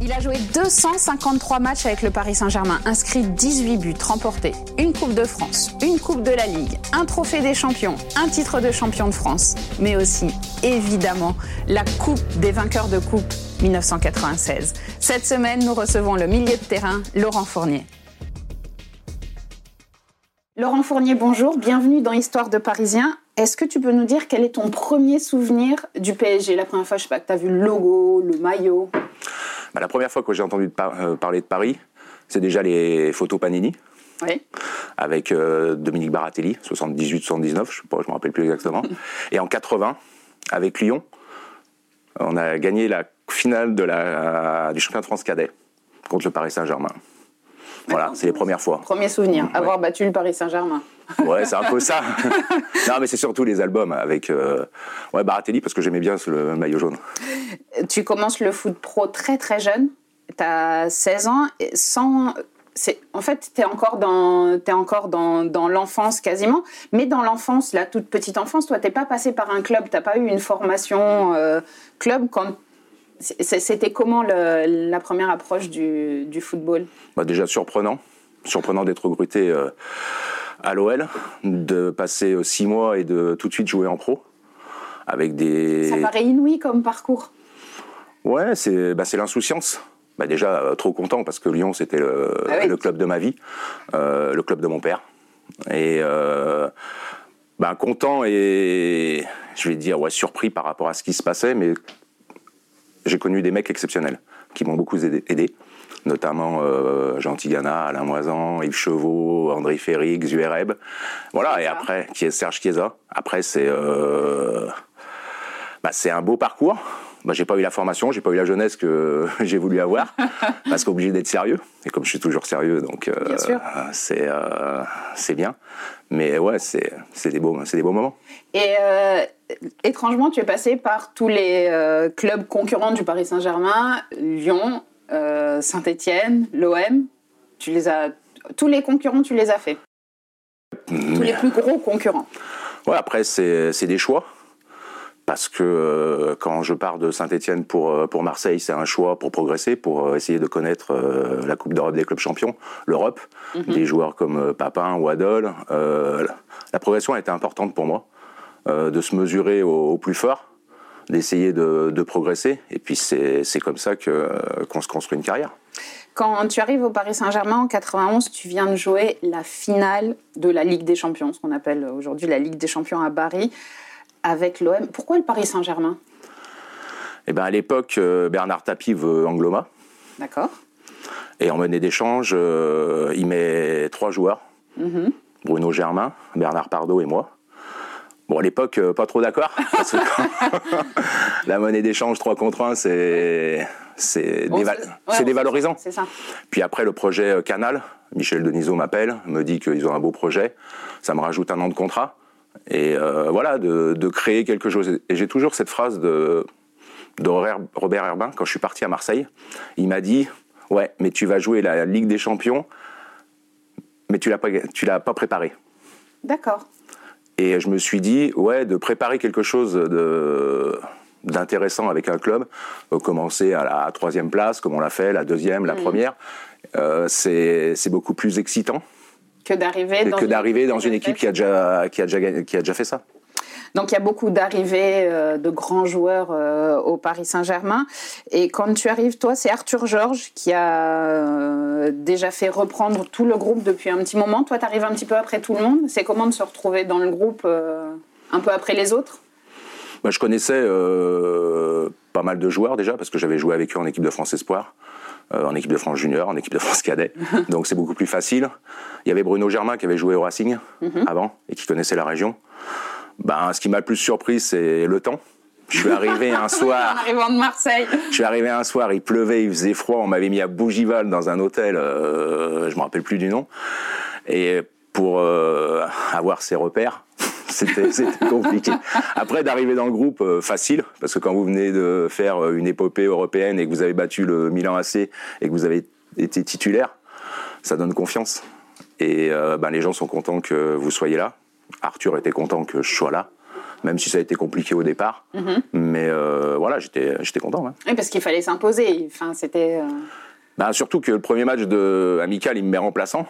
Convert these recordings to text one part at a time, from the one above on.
Il a joué 253 matchs avec le Paris Saint-Germain, inscrit 18 buts, remporté une Coupe de France, une Coupe de la Ligue, un trophée des champions, un titre de champion de France, mais aussi, évidemment, la Coupe des vainqueurs de Coupe 1996. Cette semaine, nous recevons le milieu de terrain, Laurent Fournier. Laurent Fournier, bonjour, bienvenue dans Histoire de Parisien. Est-ce que tu peux nous dire quel est ton premier souvenir du PSG La première fois, je sais pas, que tu as vu le logo, le maillot bah, la première fois que j'ai entendu euh, parler de Paris, c'est déjà les photos Panini. Avec euh, Dominique Baratelli, 78-79, je ne me rappelle plus exactement. Et en 80, avec Lyon, on a gagné la finale de la, du championnat de France cadet contre le Paris Saint-Germain. Voilà, c'est les premières fois. Premier souvenir, avoir battu le Paris Saint-Germain. Ouais, c'est un peu ça. non, mais c'est surtout les albums avec euh, ouais, Baratelli parce que j'aimais bien le maillot jaune. Tu commences le foot pro très très jeune. Tu as 16 ans sans en fait, tu es encore dans, es encore dans, dans l'enfance quasiment, mais dans l'enfance, la toute petite enfance, toi, t'es pas passé par un club, t'as pas eu une formation euh, club quand c'était comment le, la première approche du, du football? Bah Déjà surprenant, surprenant d'être recruté euh, à l'OL, de passer euh, six mois et de tout de suite jouer en pro. Avec des... Ça paraît inouï comme parcours. Ouais, c'est bah, l'insouciance. Bah, déjà, euh, trop content parce que Lyon, c'était le, ah le, club de ma vie, euh, le club de mon père. Et bah, content et, je vais dire, ouais, surpris par rapport à ce qui se passait, mais j'ai connu des mecs exceptionnels qui m'ont beaucoup aidé notamment euh, Jean Tigana, Alain Moisan, Yves Chevaux, André Ferry, Zuereb. Voilà, et après, qui est Serge Chiesa. Après, c'est euh, bah, un beau parcours. Bah, j'ai pas eu la formation, j'ai pas eu la jeunesse que j'ai voulu avoir, parce qu'obligé d'être sérieux. Et comme je suis toujours sérieux, donc euh, c'est euh, c'est bien. Mais ouais, c'est des beaux c'est des beaux moments. Et euh, étrangement, tu es passé par tous les clubs concurrents du Paris Saint-Germain, Lyon, euh, Saint-Étienne, l'OM, tu les as, tous les concurrents, tu les as fait. Tous les plus gros concurrents. Ouais, après c'est des choix. Parce que euh, quand je pars de Saint-Etienne pour, euh, pour Marseille, c'est un choix pour progresser, pour essayer de connaître la Coupe d'Europe des clubs champions, l'Europe, mhm. des joueurs comme Papin ou Adol. la progression a été importante pour moi, de se mesurer au plus fort d'essayer de, progresser. Et puis c'est comme ça qu'on se construit une carrière. Quand tu arrives au Paris Saint-Germain en 91, tu viens de jouer la finale de la Ligue des Champions, ce qu'on appelle aujourd'hui la Ligue des Champions à Paris, avec l'OM. Pourquoi le Paris Saint-Germain? Eh ben à l'époque, euh, Bernard Tapie veut Angloma. D'accord. Et en monnaie d'échange, euh, il met trois joueurs. Mm-hmm. Bruno Germain, Bernard Pardo et moi. Bon, à l'époque, euh, pas trop d'accord. la monnaie d'échange 3 contre 1, c'est c'est dévalorisant. Ça. Puis après, le projet euh, Canal, Michel Denisot m'appelle, me dit qu'ils ont un beau projet. Ça me rajoute un an de contrat. Et euh, voilà, de, de, créer quelque chose. Et j'ai toujours cette phrase de, de Robert Herbin, quand je suis parti à Marseille. Il m'a dit Ouais, mais tu vas jouer la Ligue des Champions, mais tu ne l'as pas préparé. D'accord. Et je me suis dit, ouais, de préparer quelque chose de d'intéressant avec un club, euh, commencer à la troisième place, comme on l'a fait, la deuxième, la mm. première, euh, c'est beaucoup plus excitant que d'arriver dans, dans, une équipe qui a déjà, qui a déjà, qui a déjà fait ça. Donc il y a beaucoup d'arrivées euh, de grands joueurs euh, au Paris Saint-Germain. Et quand tu arrives, toi, c'est Arthur Georges qui a euh, déjà fait reprendre tout le groupe depuis un petit moment. Toi, tu arrives un petit peu après tout le monde. C'est comment de se retrouver dans le groupe un peu après les autres? Bah, Je connaissais pas mal de joueurs déjà parce que j'avais joué avec eux en équipe de France Espoir. en équipe de France Junior, en équipe de France Cadet. Donc c'est beaucoup plus facile. Il y avait Bruno Germain qui avait joué au Racing mhm. avant et qui connaissait la région. Ben, ce qui m'a le plus surpris, c'est le temps. Je suis arrivé un soir. en arrivant de Marseille. Je suis arrivé un soir, il pleuvait, il faisait froid, on m'avait mis à Bougival dans un hôtel, euh, je me rappelle plus du nom. Et pour euh, avoir ses repères, c'était compliqué. Après, d'arriver dans le groupe, euh, facile, parce que quand vous venez de faire une épopée européenne et que vous avez battu le Milan AC et que vous avez été titulaire, ça donne confiance. Et ben, les gens sont contents que vous soyez là. Arthur était content que je sois là même si ça a été compliqué au départ. Mhm. Mais euh, voilà, j'étais, content. Oui, parce qu'il fallait s'imposer. Enfin, c'était. Euh, bah, surtout que le premier match de amical, il me met remplaçant.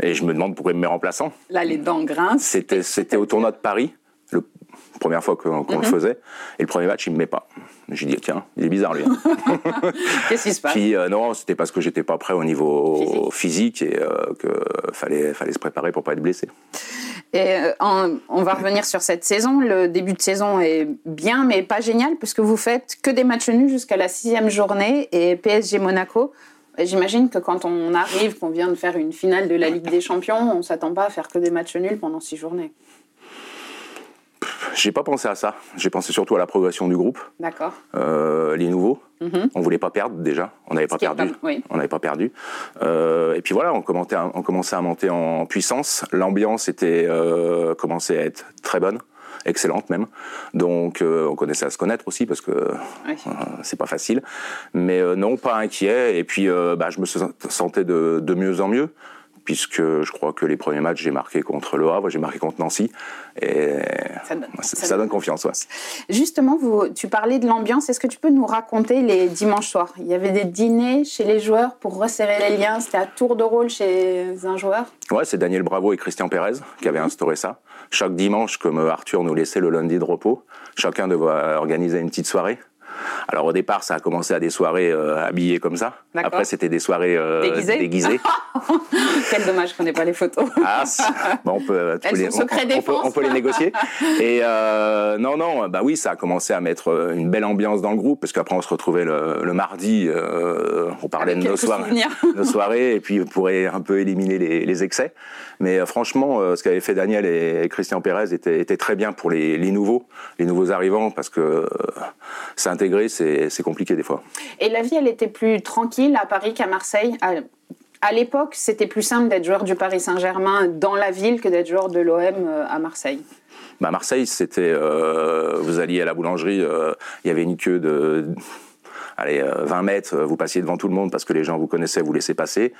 Et je me demande pourquoi il me met remplaçant. Là, les dents grincent. C'était, c'était au tournoi de Paris, la première fois qu'on, le mhm. faisait. Et le premier match, il me met pas. J'ai dit, tiens, il est bizarre lui. Qu'est-ce qui se passe? Puis euh, non, c'était parce que j'étais pas prêt au niveau physique, et euh, qu'il fallait, fallait se préparer pour pas être blessé. Et euh, on va revenir sur cette saison. Le début de saison est bien, mais pas génial, puisque vous faites que des matchs nuls jusqu'à la sixième journée et PSG Monaco. J'imagine que quand on arrive, qu'on vient de faire une finale de la Ligue des Champions, on s'attend pas à faire que des matchs nuls pendant six journées. J'ai pas pensé à ça. J'ai pensé surtout à la progression du groupe. D'accord. Euh, les nouveaux. Mhm. On voulait pas perdre déjà. On n'avait pas, perdu. On n'avait pas perdu. Euh, et puis voilà, on commençait, à, on commençait à monter en puissance. L'ambiance était euh, commençait à être très bonne excellente même. Donc on connaissait à se connaître aussi parce que c'est pas facile. Mais non, pas inquiet. Et puis bah, je me sentais de, de mieux en mieux puisque je crois que les premiers matchs, j'ai marqué contre Le Havre, j'ai marqué contre Nancy, et ça donne, confiance. Ouais. Justement, vous, tu parlais de l'ambiance, est-ce que tu peux nous raconter les dimanches soirs? Il y avait des dîners chez les joueurs pour resserrer les liens, c'était à tour de rôle chez un joueur? Ouais, c'est Daniel Bravo et Christian Pérez qui avaient instauré ça. Chaque dimanche, comme Arthur nous laissait le lundi de repos, chacun devait organiser une petite soirée. Alors au départ, ça a commencé à des soirées euh, habillées comme ça. Après, c'était des soirées euh, déguisées. Quel dommage qu'on n'ait pas les photos. ah, bon, on peut, Elles les, sont on, on, peut, les négocier. Et euh, non, non, bah oui, ça a commencé à mettre une belle ambiance dans le groupe parce qu'après on se retrouvait le, mardi, on parlait de nos soirées, nos soirées, et puis on pourrait un peu éliminer les, excès. Mais franchement, ce qu'avaient fait Daniel et, Christian Pérez était, était, très bien pour les, les nouveaux, les nouveaux arrivants parce que ça intégrer, c'est compliqué des fois. Et la vie, elle était plus tranquille à Paris qu'à Marseille? À, l'époque, c'était plus simple d'être joueur du Paris Saint-Germain dans la ville que d'être joueur de l'OM euh, à Marseille. Bah Marseille, c'était, euh, vous alliez à la boulangerie, euh, il y avait une queue de allez, 20 mètres, vous passiez devant tout le monde parce que les gens vous connaissaient, vous laissez passer.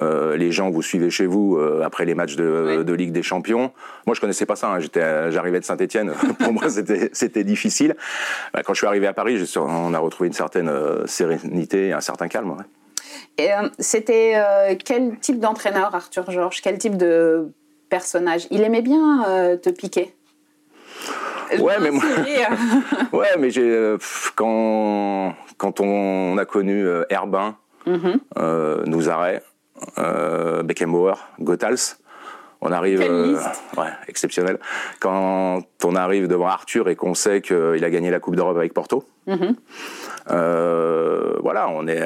les gens vous suivaient chez vous après les matchs de, Ligue des Champions. Moi, je connaissais pas ça. Hein. J'étais, j'arrivais de Saint-Étienne. Pour moi, c'était, c'était difficile. Bah, quand je suis arrivé à Paris, on a retrouvé une certaine sérénité et un certain calme. Et c'était quel type d'entraîneur, Arthur Georges? Quel type de personnage? Il aimait bien te piquer? Ouais, mais moi... ouais, mais j'ai quand quand on a connu euh, Herbin, mm euh, Nouzaret, euh, Beckenbauer, Gothals, on arrive, euh, ouais, exceptionnel. Quand on arrive devant Arthur et qu'on sait qu'il a gagné la Coupe d'Europe avec Porto, mhm. voilà, on est,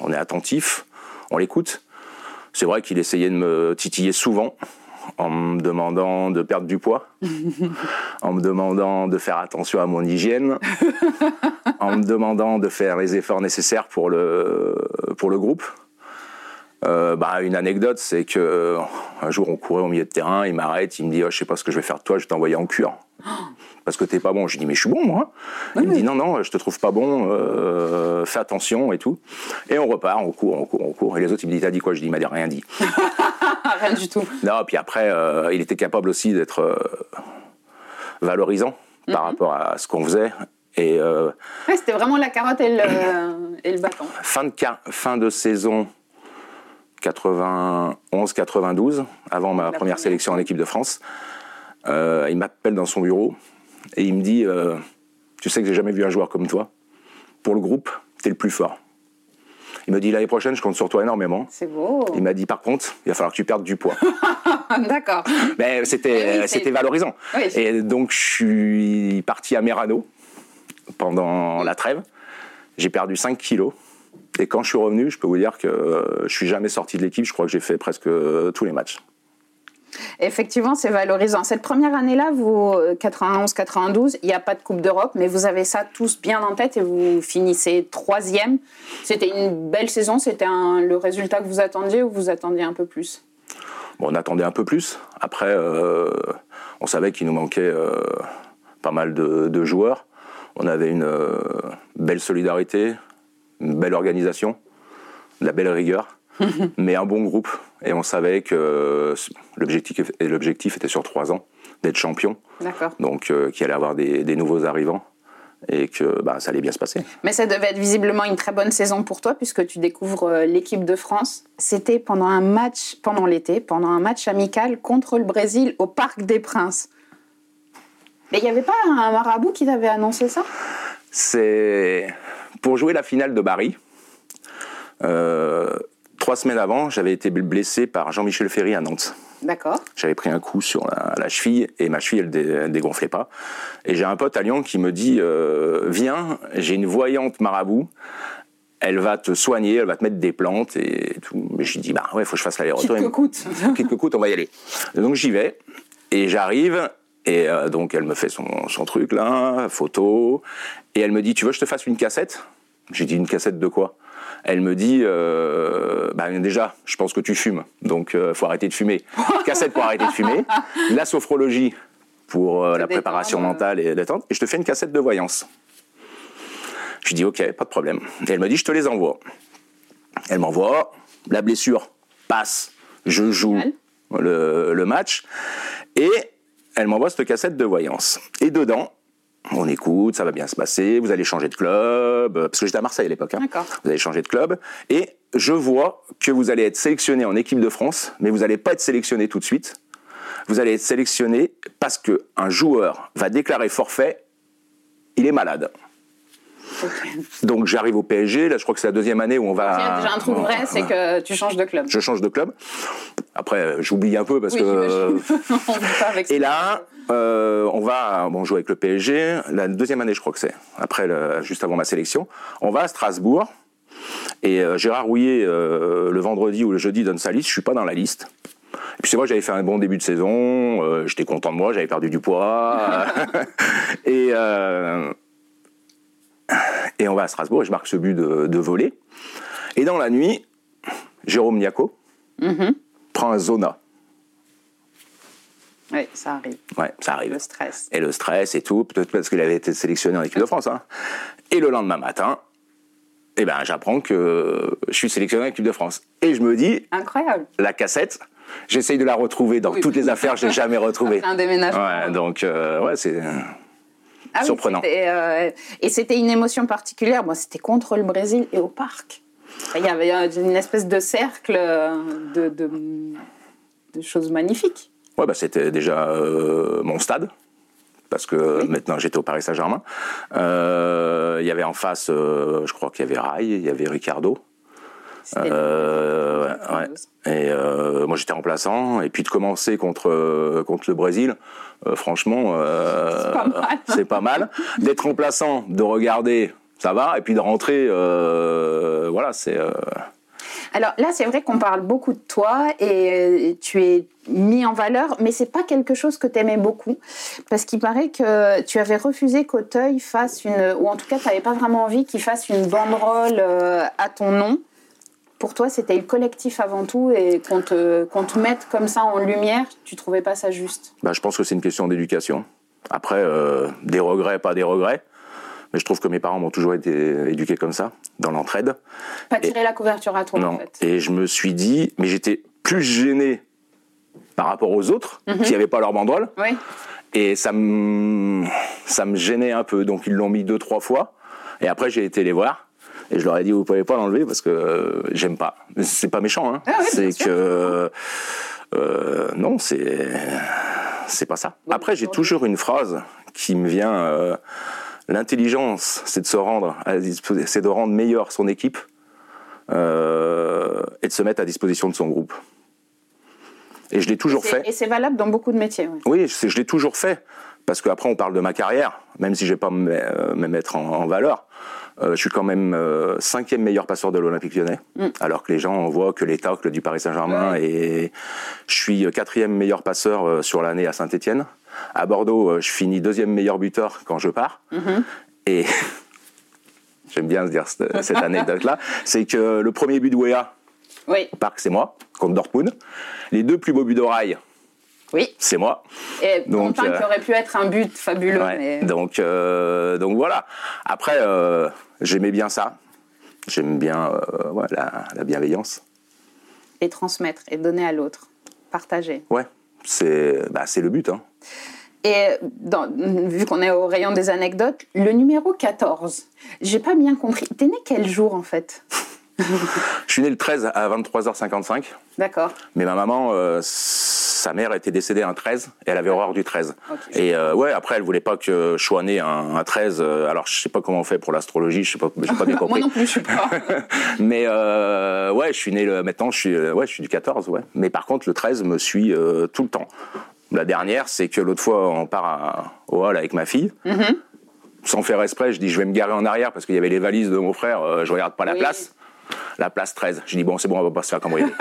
on est attentif, on l'écoute. C'est vrai qu'il essayait de me titiller souvent en me demandant de perdre du poids, en me demandant de faire attention à mon hygiène, en me demandant de faire les efforts nécessaires pour le, pour le groupe. Euh, bah, une anecdote, c'est que euh, un jour on courait au milieu de terrain, il m'arrête, il me dit oh, je sais pas ce que je vais faire de toi, je vais t'envoyer en cure. Parce que t'es pas bon. Je dis mais je suis bon moi. il me dit non non, je te trouve pas bon, euh, fais attention et tout. Et on repart, on court, on court, on court. Et les autres ils me disent t'as dit quoi? Je dis il m'a rien dit. rien du tout. Non, puis après il était capable aussi d'être valorisant par mhm. rapport à ce qu'on faisait. Et c'était vraiment la carotte et le, et le bâton. Fin de, fin de saison 91-92, avant ma première sélection en équipe de France. Euh, il m'appelle dans son bureau et il me dit euh, Tu sais que j'ai jamais vu un joueur comme toi. Pour le groupe, tu es le plus fort. Il me dit L'année prochaine, je compte sur toi énormément. C'est beau. Il m'a dit Par contre, il va falloir que tu perdes du poids. D'accord. Mais c'était c'était valorisant. et donc, je suis parti à Merano pendant la trêve. J'ai perdu 5 kilos. Et quand je suis revenu, je peux vous dire que euh, je suis jamais sorti de l'équipe. Je crois que j'ai fait presque euh, tous les matchs. Effectivement, c'est valorisant. Cette première année-là, vous 91-92, il n'y a pas de Coupe d'Europe, mais vous avez ça tous bien en tête et vous finissez troisième. C'était une belle saison. C'était le résultat que vous attendiez ou vous attendiez un peu plus? On attendait un peu plus. Après, euh, on savait qu'il nous manquait euh, pas mal de, joueurs. On avait une euh, belle solidarité, une belle organisation, de la belle rigueur, mais un bon groupe. Et on savait que l'objectif, l'objectif était sur trois ans, d'être champion. Donc, qu'il allait avoir des nouveaux arrivants et que bah, ça allait bien se passer. Mais ça devait être visiblement une très bonne saison pour toi puisque tu découvres euh, l'équipe de France. C'était pendant un match, pendant l'été, pendant un match amical contre le Brésil au Parc des Princes. Mais il n'y avait pas un marabout qui t'avait annoncé ça? C'est pour jouer la finale de Paris. Euh, trois semaines avant, j'avais été blessé par Jean-Michel Ferry à Nantes. D'accord. J'avais pris un coup sur la, cheville et ma cheville, elle, dégonflait pas. Et j'ai un pote à Lyon qui me dit euh, Viens, j'ai une voyante marabout. Elle va te soigner, elle va te mettre des plantes et tout. Mais je dis Bah ouais, faut que je fasse l'aller-retour. Quitte que coûte. Quitte que coûte, on va y aller. donc j'y vais et j'arrive. Et euh, donc elle me fait son, son truc là, photo. Et elle me dit Tu veux que je te fasse une cassette? J'ai dit Une cassette de quoi? Elle me dit euh, bah, déjà, je pense que tu fumes, donc il euh, faut arrêter de fumer. Cassette pour arrêter de fumer, la sophrologie pour euh, la préparation mentale et détente, et je te fais une cassette de voyance. Je lui dis ok, pas de problème. Et elle me dit je te les envoie. Elle m'envoie, la blessure passe, je joue le, le match, et elle m'envoie cette cassette de voyance. Et dedans, on écoute, ça va bien se passer, vous allez changer de club, euh, parce que j'étais à Marseille à l'époque, hein. vous allez changer de club, et je vois que vous allez être sélectionné en équipe de France, mais vous n'allez pas être sélectionné tout de suite. Vous allez être sélectionné parce qu'un joueur va déclarer forfait, il est malade. Donc j'arrive au PSG, là je crois que c'est la deuxième année où on va... Il y a déjà un truc vrai, c'est que tu changes de club. Je change de club. Après, j'oublie un peu parce que... Et là, euh, on va bon, jouer avec le PSG. La deuxième année, je crois que c'est, après, juste avant ma sélection. On va à Strasbourg. Et euh, Gérard Rouillet, le vendredi ou le jeudi, donne sa liste. Je suis pas dans la liste. Et puis c'est moi, j'avais fait un bon début de saison. J'étais content de moi, j'avais perdu du poids. et et on va à Strasbourg et je marque ce but de, de volée. Et dans la nuit, Jérôme Niaco mm-hmm. prend un zona. Oui, ça arrive. Ouais, ça arrive. Le stress. Et le stress et tout, peut-être parce qu'il avait été sélectionné en équipe de France. Hein. Et le lendemain matin, eh ben, j'apprends que je suis sélectionné en équipe de France. Et je me dis. Incroyable. La cassette, j'essaye de la retrouver dans toutes les affaires, je l'ai jamais retrouvée. un déménagement. Ouais, donc, euh, ouais, c'est. Ah surprenant. Euh, et c'était une émotion particulière. Moi, c'était contre le Brésil et au parc. Il y avait une espèce de cercle de, de, choses magnifiques. Ouais, bah, c'était déjà euh, mon stade. Parce que maintenant j'étais au Paris Saint-Germain. Euh, il y avait en face, je crois qu'il y avait Rai, il y avait Ricardo. Euh, ouais, Et euh, moi j'étais remplaçant et puis de commencer contre euh, contre le Brésil, franchement, c'est pas mal. D'être remplaçant, de regarder, ça va, et puis de rentrer, voilà, c'est. Alors là, c'est vrai qu'on parle beaucoup de toi et tu es mis en valeur, mais c'est pas quelque chose que tu aimais beaucoup, parce qu'il paraît que tu avais refusé qu'Auteuil fasse une, ou en tout cas, tu n'avais pas vraiment envie qu'il fasse une banderole à ton nom pour toi, c'était le collectif avant tout et qu'on te, te, mette comme ça en lumière, tu trouvais pas ça juste? Bah, Je pense que c'est une question d'éducation. Après, euh, des regrets, pas des regrets. Mais je trouve que mes parents m'ont toujours été éduqués comme ça, dans l'entraide. Pas tirer la couverture à toi, en fait. Et je me suis dit, mais j'étais plus gêné par rapport aux autres mhm. qui n'avaient pas leur banderole. Oui. Et ça me, ça me gênait un peu. Donc ils l'ont mis deux, trois fois. Et après, j'ai été les voir. Et je leur ai dit, vous pouvez pas l'enlever parce que euh, j'aime pas. C'est pas méchant, hein. Ah c'est que euh, non, c'est c'est pas ça. Après, j'ai toujours une phrase qui me vient. Euh, l'intelligence, c'est de se rendre, c'est de rendre meilleur son équipe et de se mettre à disposition de son groupe. Et je l'ai toujours fait. Et c'est valable dans beaucoup de métiers. Oui, oui je l'ai toujours fait. Parce qu'après, on parle de ma carrière, même si je ne vais pas me, mettre en, valeur. Je suis quand même cinquième meilleur passeur de l'Olympique lyonnais, mm. alors que les gens voient que les tacles du Paris Saint-Germain et je suis quatrième meilleur passeur sur l'année à Saint-Etienne. À Bordeaux, je finis deuxième meilleur buteur quand je pars. Mm-hmm. Et j'aime bien se dire cette, anecdote-là, c'est que le premier but de Wea, oui. au parc, c'est moi, contre Dortmund. Les deux plus beaux buts d'oreille, oui. C'est moi. Et donc, euh, qui aurait pu être un but fabuleux. Donc, euh, donc voilà. Après, euh, j'aimais bien ça. J'aime bien la, la, bienveillance. Et transmettre, et donner à l'autre. Partager. Ouais, c'est bah, le but. Hein. Et dans, vu qu'on est au rayon des anecdotes, le numéro 14, j'ai pas bien compris. T'es né quel jour en fait? Je suis né le 13 à 23h55. D'accord. Mais ma maman, euh, sa mère était décédée un 13 et elle avait horreur du 13. Et euh, ouais, après, elle voulait pas que je sois né un, 13. Euh, alors, je sais pas comment on fait pour l'astrologie, je sais pas, j'ai pas bien compris. Moi non plus, je suis pas. Mais ouais, je suis né le, maintenant, je suis, ouais, je suis du 14, ouais. Mais par contre, le 13 me suit tout le temps. La dernière, c'est que l'autre fois, on part au hall avec ma fille. Mm-hmm. Sans faire exprès, je dis je vais me garer en arrière parce qu'il y avait les valises de mon frère, euh, je regarde pas la place la place 13. Je dis bon, c'est bon, on va pas se faire cambrioler.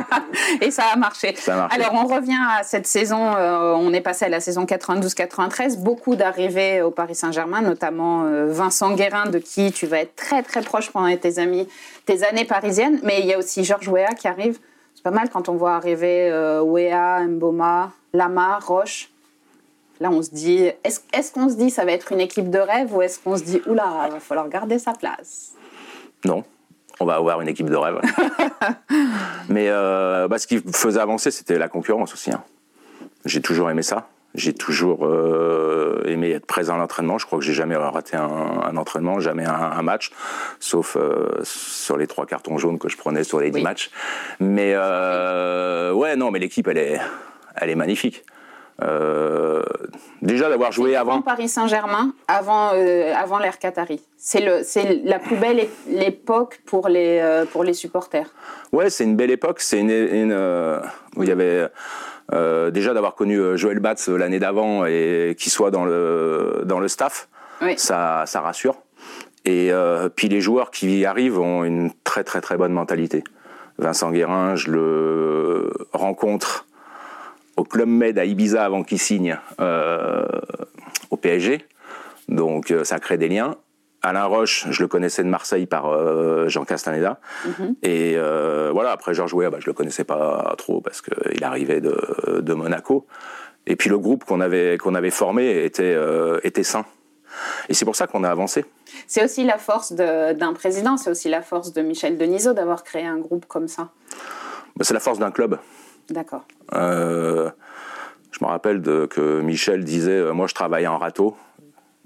et ça a, marché. Alors, on revient à cette saison. Euh, on est passé à la saison 92-93. Beaucoup d'arrivées au Paris Saint-Germain, notamment euh, Vincent Guérin, de qui tu vas être très très proche pendant tes amis, tes années parisiennes. Mais il y a aussi Georges Weah qui arrive. C'est pas mal quand on voit arriver euh, Weah, Mboma, Lama, Roche. Là, on se dit, est-ce qu'on se dit ça va être une équipe de rêve ou est-ce qu'on se dit, oula, il va falloir garder sa place? Non, on va avoir une équipe de rêve. Mais euh, bah, ce qui faisait avancer, c'était la concurrence aussi. Hein. J'ai toujours aimé ça. J'ai toujours euh, aimé être présent à l'entraînement. Je crois que j'ai jamais raté un, entraînement, jamais un, match, sauf euh, sur les trois cartons jaunes que je prenais sur les dix matchs. Mais ouais, non, mais l'équipe, elle est, elle est magnifique. Euh, déjà d'avoir joué avant. Paris Saint-Germain, avant, euh, avant l'ère Qatari. C'est la plus belle époque pour les, euh, pour les supporters. Ouais, c'est une belle époque. C'est une, où il y avait déjà d'avoir connu Joël Batz l'année d'avant et qu'il soit dans le, dans le staff. Ça, ça rassure. Et puis les joueurs qui y arrivent ont une très très très bonne mentalité. Vincent Guérin, je le rencontre au Club Med à Ibiza avant qu'il signe euh, au PSG. Donc euh, ça crée des liens. Alain Roche, je le connaissais de Marseille par euh, Jean Castaneda. Mhm. Et voilà, après Georges Weah, bah, je le connaissais pas trop parce qu'il arrivait de, de, Monaco. Et puis le groupe qu'on avait, qu'on avait formé était, était sain. Et c'est pour ça qu'on a avancé. C'est aussi la force d'un président, c'est aussi la force de Michel Denisot d'avoir créé un groupe comme ça. Bah, c'est la force d'un club. D'accord. Euh, je me rappelle de, que Michel disait euh, Moi, je travaille en râteau.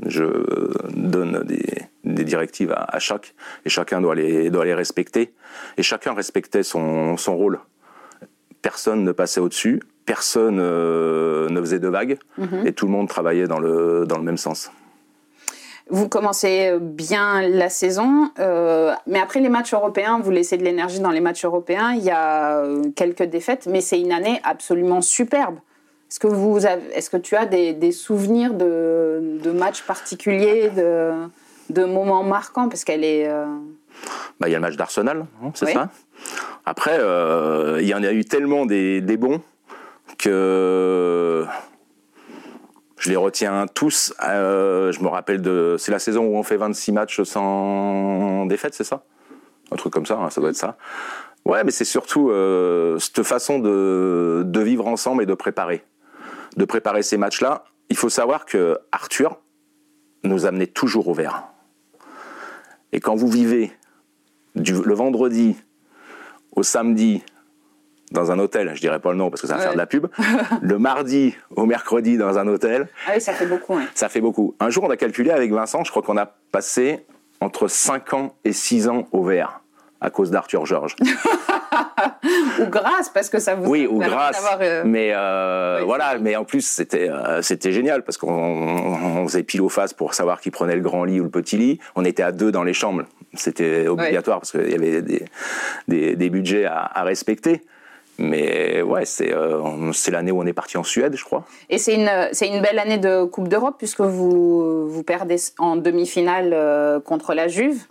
Je donne des, directives à, chaque, et chacun doit les, doit les respecter. Et chacun respectait son, son rôle. Personne ne passait au-dessus, personne euh, ne faisait de vagues, mhm. et tout le monde travaillait dans le, dans le même sens. Vous commencez euh, bien la saison, euh, mais après les matchs européens, vous laissez de l'énergie dans les matchs européens. Il y a euh, quelques défaites, mais c'est une année absolument superbe. Est-ce que, vous est-ce que tu as des, souvenirs de, matchs particuliers, de, moments marquants? Parce qu'elle est. Bah, il y a le match d'Arsenal, hein, c'est ça Après, il y en a eu tellement des, des bons que je les retiens tous. Euh, je me rappelle de. C'est la saison où on fait 26 matchs sans défaite, c'est ça? Un truc comme ça, hein, ça doit être ça. Ouais, mais c'est surtout euh, cette façon de, vivre ensemble et de préparer. De préparer ces matchs-là. Il faut savoir que Arthur nous amenait toujours au vert. Et quand vous vivez le vendredi au samedi dans un hôtel, je dirais pas le nom parce que ça va faire de la pub, le mardi au mercredi dans un hôtel. Ah oui, ça fait beaucoup. Ça fait beaucoup. Un jour, on a calculé avec Vincent, je crois qu'on a passé entre 5 ans et 6 ans au vert à cause d'Arthur Georges. ou grâce, parce que ça vous Oui, ou grâce. Euh, mais euh, voilà, mais en plus, c'était euh, c'était génial, parce qu'on faisait pile ou face pour savoir qui prenait le grand lit ou le petit lit. On était à deux dans les chambres. C'était obligatoire, parce qu'il y avait des, des, budgets à, à respecter. Mais ouais, c'est c'est l'année où on est parti en Suède, je crois. Et c'est une, une belle année de Coupe d'Europe puisque vous, vous perdez en demi-finale contre la Juve.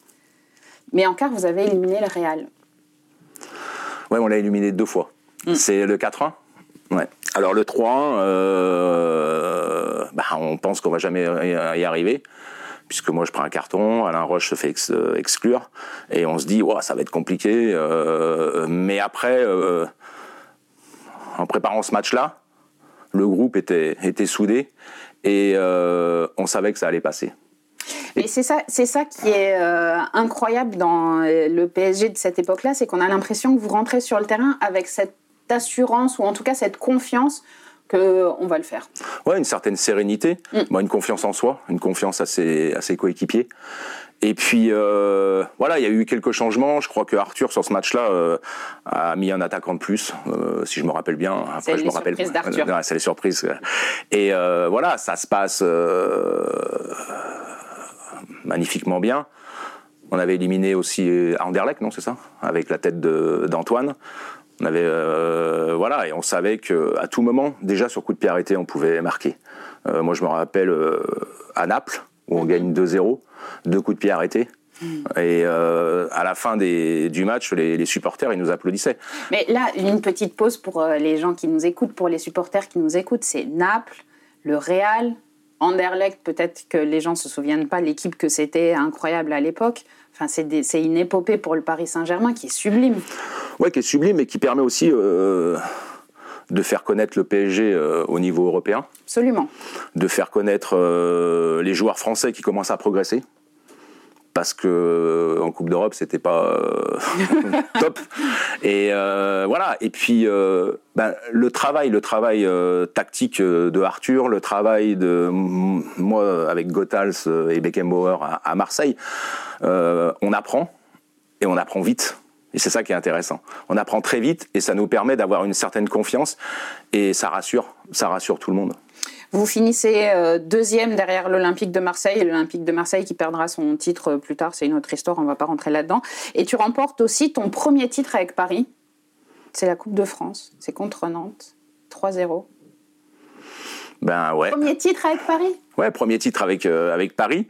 Mais en quart, vous avez éliminé le Real. Ouais, on l'a éliminé deux fois. Mm. C'est le 4-1 Ouais. Alors le 3-1, euh, bah, on pense qu'on va jamais y arriver puisque moi je prends un carton, Alain Roche se fait euh, exclure, et on se dit, ouais, ça va être compliqué. Euh, mais après, en préparant ce match-là, le groupe était, était soudé, et on savait que ça allait passer. Mais c'est ça, c'est ça qui est incroyable dans le PSG de cette époque-là, c'est qu'on a l'impression que vous rentrez sur le terrain avec cette assurance ou en tout cas cette confiance qu'on va le faire. Ouais, une certaine sérénité, mm. une confiance en soi, une confiance à ses, à ses coéquipiers. Et puis euh, voilà, il y a eu quelques changements. Je crois que Arthur sur ce match-là euh, a mis un attaquant de plus, euh, si je me rappelle bien. Après, je me rappelle. d'Arthur. c'est les surprises. Et voilà, ça se passe magnifiquement bien. On avait éliminé aussi Anderlecht, non, c'est ça, avec la tête d'Antoine. On avait euh, voilà et on savait que à tout moment, déjà sur coup de pied arrêté, on pouvait marquer. Euh, moi, je me rappelle euh, à Naples où on gagne 2-0, deux coups de pied arrêtés. Hmm. Et à la fin des, du match, les, supporters, ils nous applaudissaient. Mais là, une petite pause pour les gens qui nous écoutent, pour les supporters qui nous écoutent, c'est Naples, le Real, Anderlecht, peut-être que les gens se souviennent pas l'équipe que c'était incroyable à l'époque. Enfin, c'est une épopée pour le Paris Saint-Germain qui est sublime. Ouais, qui est sublime et qui permet aussi euh, de faire connaître le PSG euh, au niveau européen. Absolument. De faire connaître euh, les joueurs français qui commencent à progresser parce que en Coupe d'Europe c'était pas top et voilà et puis ben, le travail le travail tactique de Arthur le travail de moi avec Gothals et Beckenbauer à Marseille on apprend et on apprend vite et c'est ça qui est intéressant. On apprend très vite et ça nous permet d'avoir une certaine confiance et ça rassure, ça rassure tout le monde. Vous finissez euh, deuxième derrière l'Olympique de Marseille, l'Olympique de Marseille qui perdra son titre plus tard, c'est une autre histoire, on ne va pas rentrer là-dedans. Et tu remportes aussi ton premier titre avec Paris, c'est la Coupe de France, c'est contre Nantes, 3-0. Ben ouais. Premier titre avec Paris? Ouais, premier titre avec, euh, avec Paris.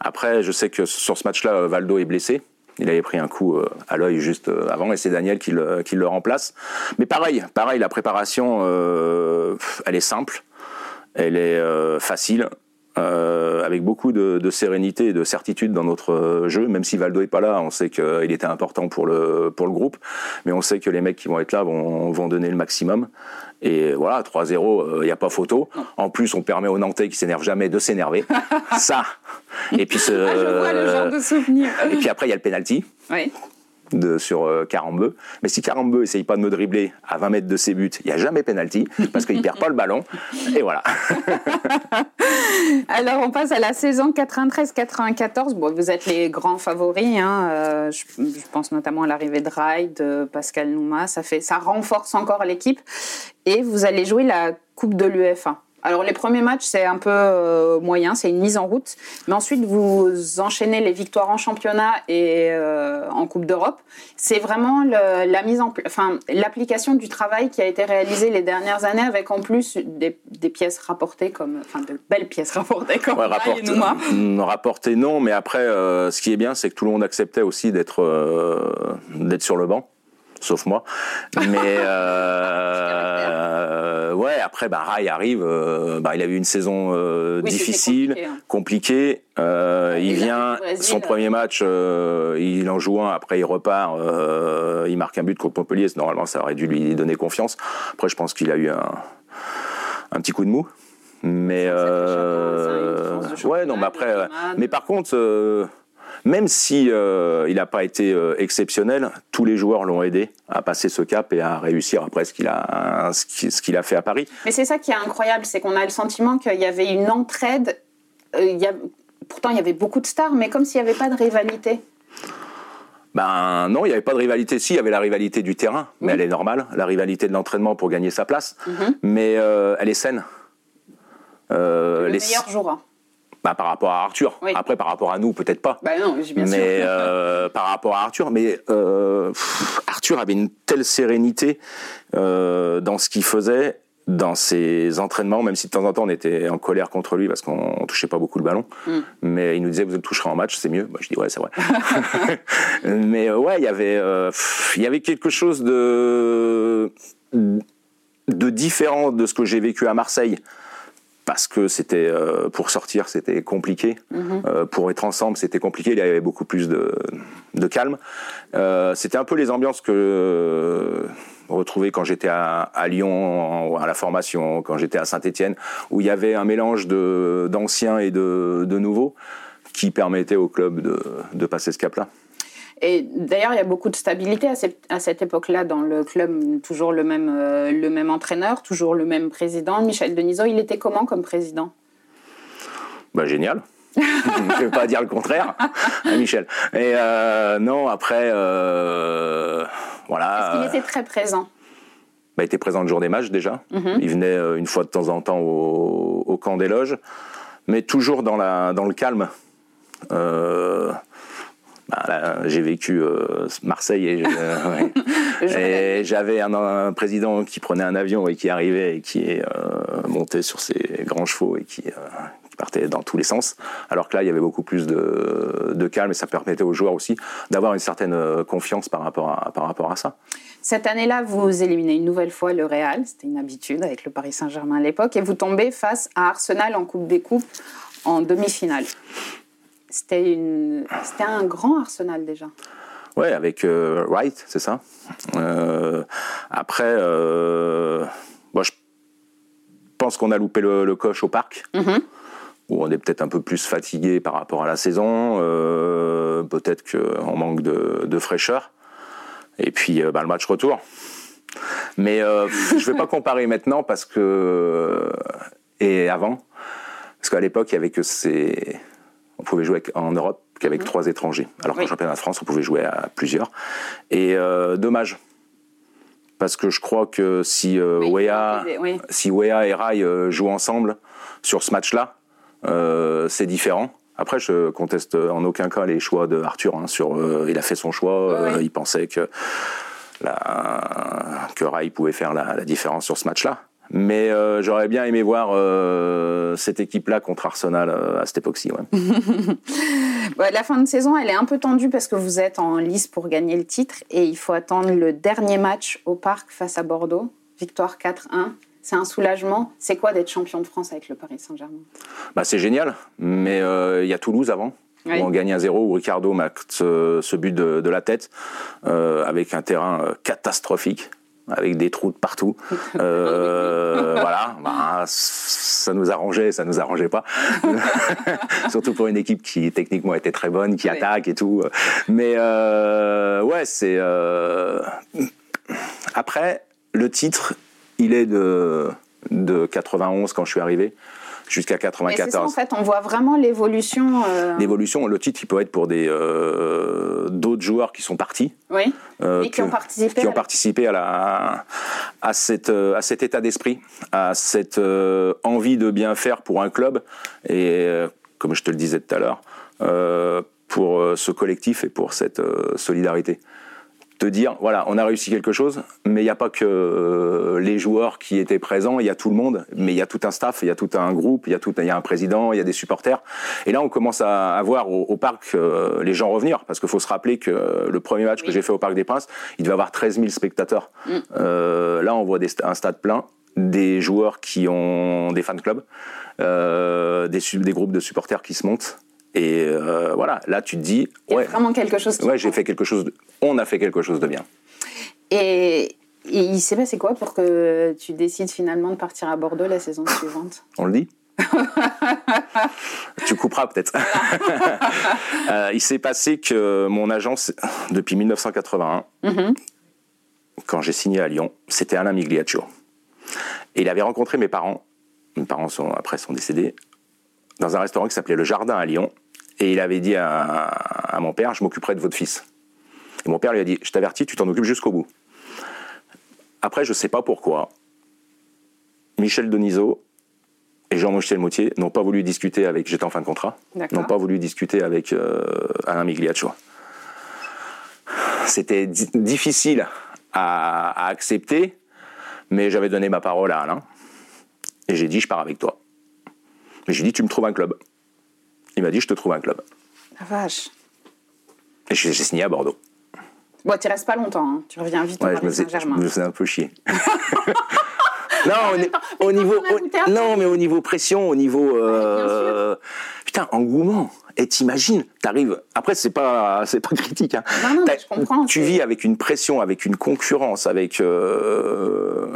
Après, je sais que sur ce match-là, Valdo est blessé. Il avait pris un coup euh, à l'œil juste euh, avant et c'est Daniel qui le, qui le, remplace. Mais pareil, pareil, la préparation, euh, elle est simple, elle est facile. Avec beaucoup de, sérénité et de certitude dans notre jeu, même si Valdo est pas là, on sait qu'il était important pour le, pour le groupe, mais on sait que les mecs qui vont être là vont, vont donner le maximum. Et voilà, 3-0, il n'y a pas photo. En plus, on permet aux Nantais qui s'énervent jamais de s'énerver. Ça, et puis ce, ah, je vois le genre de souvenir. Et puis après, il y a le penalty. Oui. De, sur euh, Carambeu. Mais si Carambeu essaye pas de me dribbler à 20 mètres de ses buts, il n'y a jamais penalty parce qu'il perd pas le ballon. Et voilà. Alors on passe à la saison 93-94. Bon, vous êtes les grands favoris. Hein. Euh, je, pense notamment à l'arrivée de Rai, de Pascal Nouma. Ça, fait, ça renforce encore l'équipe. Et vous allez jouer la Coupe de l'UEFA. Alors les premiers matchs, c'est un peu euh, moyen, c'est une mise en route. Mais ensuite, vous enchaînez les victoires en championnat et euh, en Coupe d'Europe. C'est vraiment la mise en, enfin l'application du travail qui a été réalisé les dernières années, avec en plus des, pièces rapportées comme, enfin de belles pièces rapportées comme ouais, rapportées, mm, rapportées non, mais après, euh, ce qui est bien, c'est que tout le monde acceptait aussi d'être d'être sur le banc sauf moi. Mais euh, ouais, après, bah, Rai arrive. Euh, bah, il a eu une saison euh, difficile, compliquée. Hein. il vient, son premier match, il en joue un. Après, il repart. il marque un but contre Montpellier. Normalement, ça aurait dû lui donner confiance. Après, je pense qu'il a eu un, un petit coup de mou. Mais ouais, non, mais après, mais par contre même si euh, il n'a pas été euh, exceptionnel, tous les joueurs l'ont aidé à passer ce cap et à réussir après ce qu'il a, ce qu'il a fait à Paris. Mais c'est ça qui est incroyable, c'est qu'on a le sentiment qu'il y avait une entraide. Euh, il y a, pourtant, il y avait beaucoup de stars, mais comme s'il n'y avait pas de rivalité. Ben non, il n'y avait pas de rivalité. Si, il y avait la rivalité du terrain, mais elle est normale. La rivalité de l'entraînement pour gagner sa place, mhm. mais elle est saine. le les... meilleur joueur. Bah, par rapport à Arthur. Après, par rapport à nous, peut-être pas. Bah non, bien mais euh, par rapport à Arthur, mais euh, Arthur avait une telle sérénité dans ce qu'il faisait dans ses entraînements, même si de temps en temps on était en colère contre lui parce qu'on touchait pas beaucoup le ballon, mm. mais il nous disait vous le toucherez en match, c'est mieux. Moi je dis ouais c'est vrai. mais euh, ouais il y avait euh, il y avait quelque chose de de différent de ce que j'ai vécu à Marseille parce que c'était euh, pour sortir c'était compliqué, mm-hmm. pour être ensemble c'était compliqué, il y avait beaucoup plus de, de calme. c'était un peu les ambiances que retrouvé quand j'étais à, Lyon, à la formation, quand j'étais à Saint-Etienne, où il y avait un mélange d'anciens et de, nouveaux qui permettait au club de, passer ce cap-là. Et d'ailleurs, il y a beaucoup de stabilité à cette, époque-là dans le club. Toujours le même, euh, le même entraîneur, toujours le même président. Michel Denisot, il était comment comme président? Bah, Génial. je ne vais pas dire le contraire, hein, Michel. Et euh, non, après, euh, voilà. Est-ce qu'il était très présent bah, Il était présent le jour des matchs déjà. Mhm. Il venait euh, une fois de temps en temps au, camp des loges, mais toujours dans, la, dans le calme. Euh, bah, j'ai vécu euh, Marseille et, j'avais un, président qui prenait un avion et qui arrivait et qui montait sur ses grands chevaux et qui, partait dans tous les sens. Alors que là, il y avait beaucoup plus de, calme et ça permettait aux joueurs aussi d'avoir une certaine euh, confiance par rapport à, par rapport à ça. Cette année-là, vous éliminez une nouvelle fois le Real, c'était une habitude avec le Paris Saint-Germain à l'époque, et vous tombez face à Arsenal en Coupe des Coupes en demi-finale. C'était un grand Arsenal déjà. Ouais, avec euh, Wright, c'est ça. Euh, après, moi, je pense qu'on a loupé le, coche au parc. Mm-hmm où on est peut-être un peu plus fatigué par rapport à la saison, euh, peut-être qu'on manque de, fraîcheur. Et puis euh, bah, le match retour. Mais euh, je ne vais pas comparer maintenant parce que et avant, parce qu'à l'époque il y avait que ces, on pouvait jouer en Europe qu'avec mmh. trois étrangers, alors qu'en championnat de France on pouvait jouer à plusieurs. Et dommage parce que je crois que si Wea, si Wea et Rai jouent ensemble sur ce match-là, euh, c'est différent. Après, je conteste en aucun cas les choix de Arthur. Hein, sur, euh, il a fait son choix. Euh, il pensait que, la, que Rai pouvait faire la, différence sur ce match-là. Mais j'aurais bien aimé voir cette équipe-là contre Arsenal à cette époque-ci. la fin de saison, elle est un peu tendue parce que vous êtes en lice pour gagner le titre et il faut attendre le dernier match au parc face à Bordeaux. Victoire 4-1 c'est un soulagement. C'est quoi d'être champion de France avec le Paris Saint-Germain? Bah, C'est génial, mais euh, il y a Toulouse avant. Où on gagne un 0 où Ricardo marque ce, but de, la tête euh, avec un terrain euh, catastrophique avec des trous de partout. voilà, bah, ça nous arrangeait, ça nous arrangeait pas. Surtout pour une équipe qui techniquement était très bonne, qui attaque et tout. Mais ouais, c'est après le titre, il est de, de 91 quand je suis arrivé jusqu'à 94. Ça, en fait, on voit vraiment l'évolution. Euh, l'évolution, le titre, il peut être pour des euh, d'autres joueurs qui sont partis. Oui. Euh, et qui ont participé. Qui à ont participé à la à cette à cet état d'esprit, à cette envie de bien faire pour un club et comme je te le disais tout à l'heure, pour ce collectif et pour cette solidarité de dire voilà, on a réussi quelque chose, mais il n'y a pas que euh, les joueurs qui étaient présents, il y a tout le monde, mais il y a tout un staff, il y a tout un groupe, il y a tout, il y a un président, il y a des supporters. Et là, on commence à, voir au, parc euh, les gens revenir, parce qu'il faut se rappeler que le premier match que j'ai fait au Parc des Princes, il devait avoir 13 000 spectateurs. Mm. Euh, là, on voit un stade plein, des joueurs qui ont des fan clubs, des, des groupes de supporters qui se montent. Et euh, voilà, là tu te dis, ouais, vraiment quelque chose. ouais, j'ai fait quelque chose. on a fait quelque chose de bien. Et, il s'est passé quoi pour que tu décides finalement de partir à Bordeaux la saison suivante? On le dit. tu couperas peut-être. Euh, il s'est passé que mon agence, depuis 1981, mm-hmm. quand j'ai signé à Lyon, c'était Alain Migliaccio. Et il avait rencontré mes parents. Mes parents sont, après sont décédés dans un restaurant qui s'appelait Le Jardin à Lyon. Et il avait dit à, mon père, je m'occuperai de votre fils. Et mon père lui a dit, je t'avertis, tu t'en occupes jusqu'au bout. Après, je ne sais pas pourquoi, Michel Denisot et Jean-Michel Moutier n'ont pas voulu discuter avec, j'étais en fin de contrat, n'ont pas voulu discuter avec euh, Alain Migliaccio. c'était difficile à, accepter, mais j'avais donné ma parole à Alain. Et j'ai dit, je pars avec toi. J'ai dit, tu me trouves un club. Il m'a dit, je te trouve un club. La vache. Et j'ai signé à Bordeaux. Bon, tu restes pas longtemps, hein. tu reviens vite ouais, au Paris Saint-Germain. Je me faisais un peu chier. non, au, niveau, non, mais au niveau pression, au niveau euh, putain engouement. Et t'imagines, t'arrives. Après, c'est pas, c'est pas critique. Hein. Non, non, je comprends. Tu vis avec une pression, avec une concurrence, avec euh,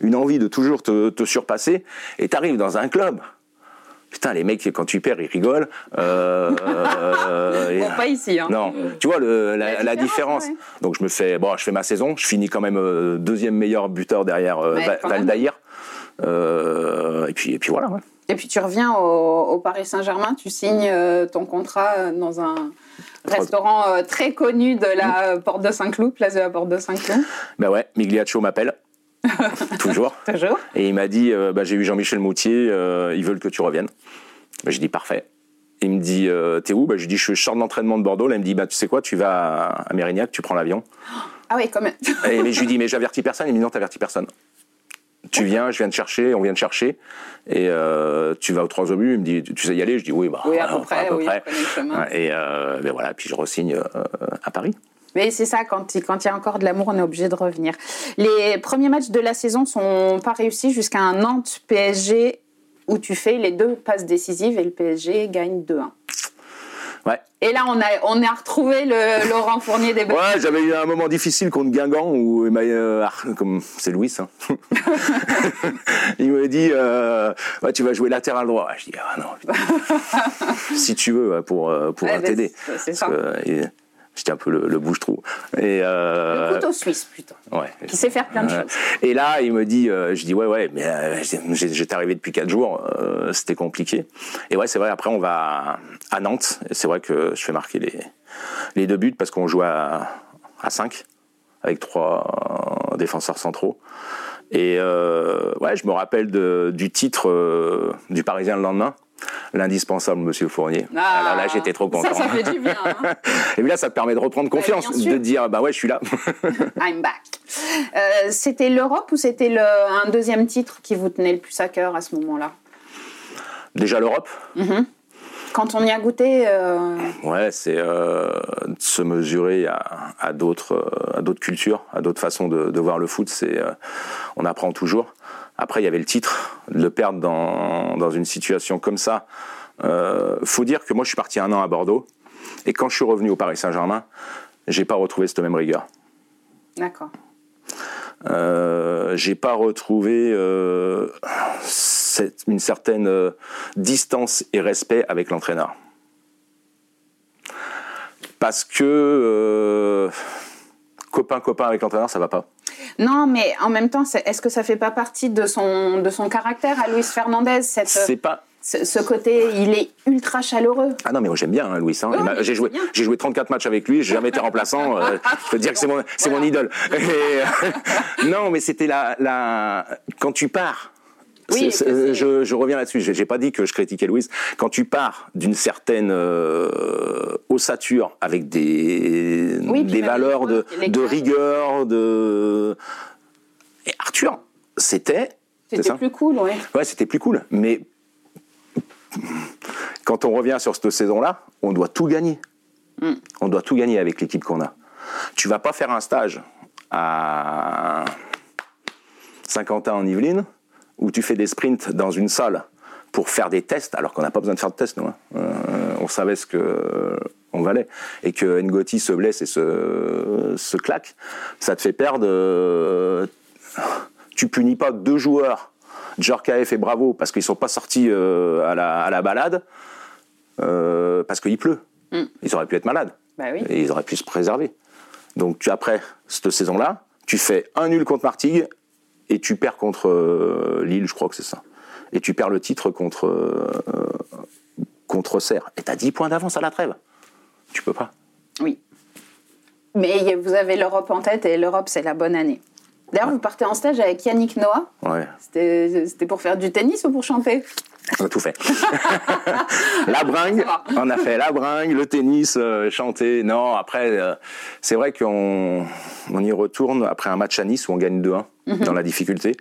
une envie de toujours te, te surpasser, et t'arrives dans un club. Putain, les mecs, quand tu perds, ils rigolent. Euh, bon, pas ici. Hein. Non, tu vois le, la, différence. Donc je me fais, bon, je fais ma saison. Je finis quand même euh, deuxième meilleur buteur derrière euh, Valdaïr. Euh, et puis, et puis voilà. Et puis tu reviens au, Paris Saint-Germain. Tu signes ton contrat dans un restaurant très connu de la. Porte de Saint-Cloud, place de la Porte de Saint-Cloud. Ben ouais, Migliaccio m'appelle. Toujours. Toujours. Et il m'a dit, euh, bah, j'ai eu Jean-Michel Moutier, euh, ils veulent que tu reviennes. Bah, j'ai dit parfait. Il me dit, euh, t'es où? Bah, Je lui dis, je sors d'entraînement de Bordeaux. Là, il me dit, bah, tu sais quoi, tu vas à Mérignac, tu prends l'avion. Ah oui, quand même. et, mais je lui dis, mais j'avertis personne. Il me dit, non, t'avertis personne. Tu viens, je viens te chercher, on vient te chercher, et tu vas aux trois obus. Il me dit, tu sais y aller? Je dis, oui, bah, oui, à peu près. oui, Et ben voilà, puis je resigne à Paris. Mais c'est ça, quand il quand y a encore de l'amour, on est obligé de revenir. Les premiers matchs de la saison sont pas réussis jusqu'à un Nantes-PSG où tu fais les deux passes décisives et le PSG gagne 2-1. Ouais. Et là, on a, on a retrouvé le Laurent Fournier des Ouais, j'avais eu un moment difficile contre Guingamp où euh, comme c'est Louis, hein. il m'a dit euh, ouais, tu vas jouer latéral droit. Je dis ah non, si tu veux pour euh, pour ben, t'aider. C'est ça. J'étais un peu le, bouche-trou. Et euh, le couteau suisse, plutôt. Ouais. Qui sait faire plein de choses. Et là, il me dit, euh, je dis, ouais, ouais, mais euh, j'étais arrivé depuis quatre jours, c'était compliqué. Et ouais, c'est vrai, après, on va à Nantes. Et c'est vrai que je fais marquer les, les deux buts parce qu'on joue à, à 5 avec trois défenseurs centraux. Et ouais, je me rappelle de, du titre du Parisien le lendemain l'indispensable Monsieur Fournier. Ah, Alors là, j'étais trop content. Ça, ça fait du bien. Hein. Et là, ça te permet de reprendre confiance, de dire bah ouais, je suis là. I'm back. Euh, c'était l'Europe ou c'était un deuxième titre qui vous tenait le plus à cœur à ce moment-là? Déjà l'Europe. Mm-hmm. Quand on y a goûté. Euh, ouais, c'est euh, de se mesurer à, à d'autres cultures, à d'autres façons de, de, voir le foot. C'est on apprend toujours. Après, il y avait le titre, le perdre dans, dans une situation comme ça. Euh, faut dire que moi, je suis parti un an à Bordeaux, et quand je suis revenu au Paris Saint-Germain, j'ai pas retrouvé cette même rigueur. D'accord. Euh, j'ai pas retrouvé euh, cette, une certaine euh, distance et respect avec l'entraîneur. Parce que euh, copain copain avec l'entraîneur, ça va pas. Non, mais en même temps, est-ce que ça fait pas partie de son, de son caractère à Luis Fernandez C'est pas. Ce, côté, il est ultra chaleureux. Ah non, mais moi j'aime bien hein, Luis. Hein. j'ai joué, j'ai joué 34 matchs avec lui, j'ai jamais été remplaçant. Euh, je peux dire que c'est mon, c'est mon idole. Euh, non, mais c'était la, la, quand tu pars oui, je, reviens là-dessus. J'ai pas dit que je critiquais Louise. Quand tu pars d'une certaine euh, ossature avec des, des valeurs de, de, rigueur, de et Arthur, c'était c'était plus cool, ouais. Ouais, c'était plus cool. Mais quand on revient sur cette saison-là, on doit tout gagner. Hmm. On doit tout gagner avec l'équipe qu'on a. Tu vas pas faire un stage à Saint-Quentin en Yvelines où tu fais des sprints dans une salle pour faire des tests, alors qu'on n'a pas besoin de faire de tests, nous. Hein. Euh, on savait ce que on valait. Et que Ngoti se blesse et se, se claque, ça te fait perdre. Euh, tu punis pas deux joueurs, Djorkaeff et Bravo, parce qu'ils sont pas sortis euh, à, la, à, la, balade, parce qu'il pleut. Mm. Ils auraient pu être malades. Bah oui. Et ils auraient pu se préserver. Donc tu, après cette saison-là, tu fais un nul contre Martigues et tu perds contre euh, Lille, je crois que c'est ça. Et tu perds le titre contre, euh, contre Serre. Et tu as 10 points d'avance à la trêve. Tu peux pas. Oui. Mais vous avez l'Europe en tête et l'Europe, c'est la bonne année. D'ailleurs, vous partez en stage avec Yannick Noah. Ouais. C'était pour faire du tennis ou pour chanter? On a tout fait. la bringue, on a fait la bringue, le tennis, euh, chanter. Non, après, euh, c'est vrai qu'on on y retourne après un match à Nice où on gagne 2-1 mhm. dans la difficulté.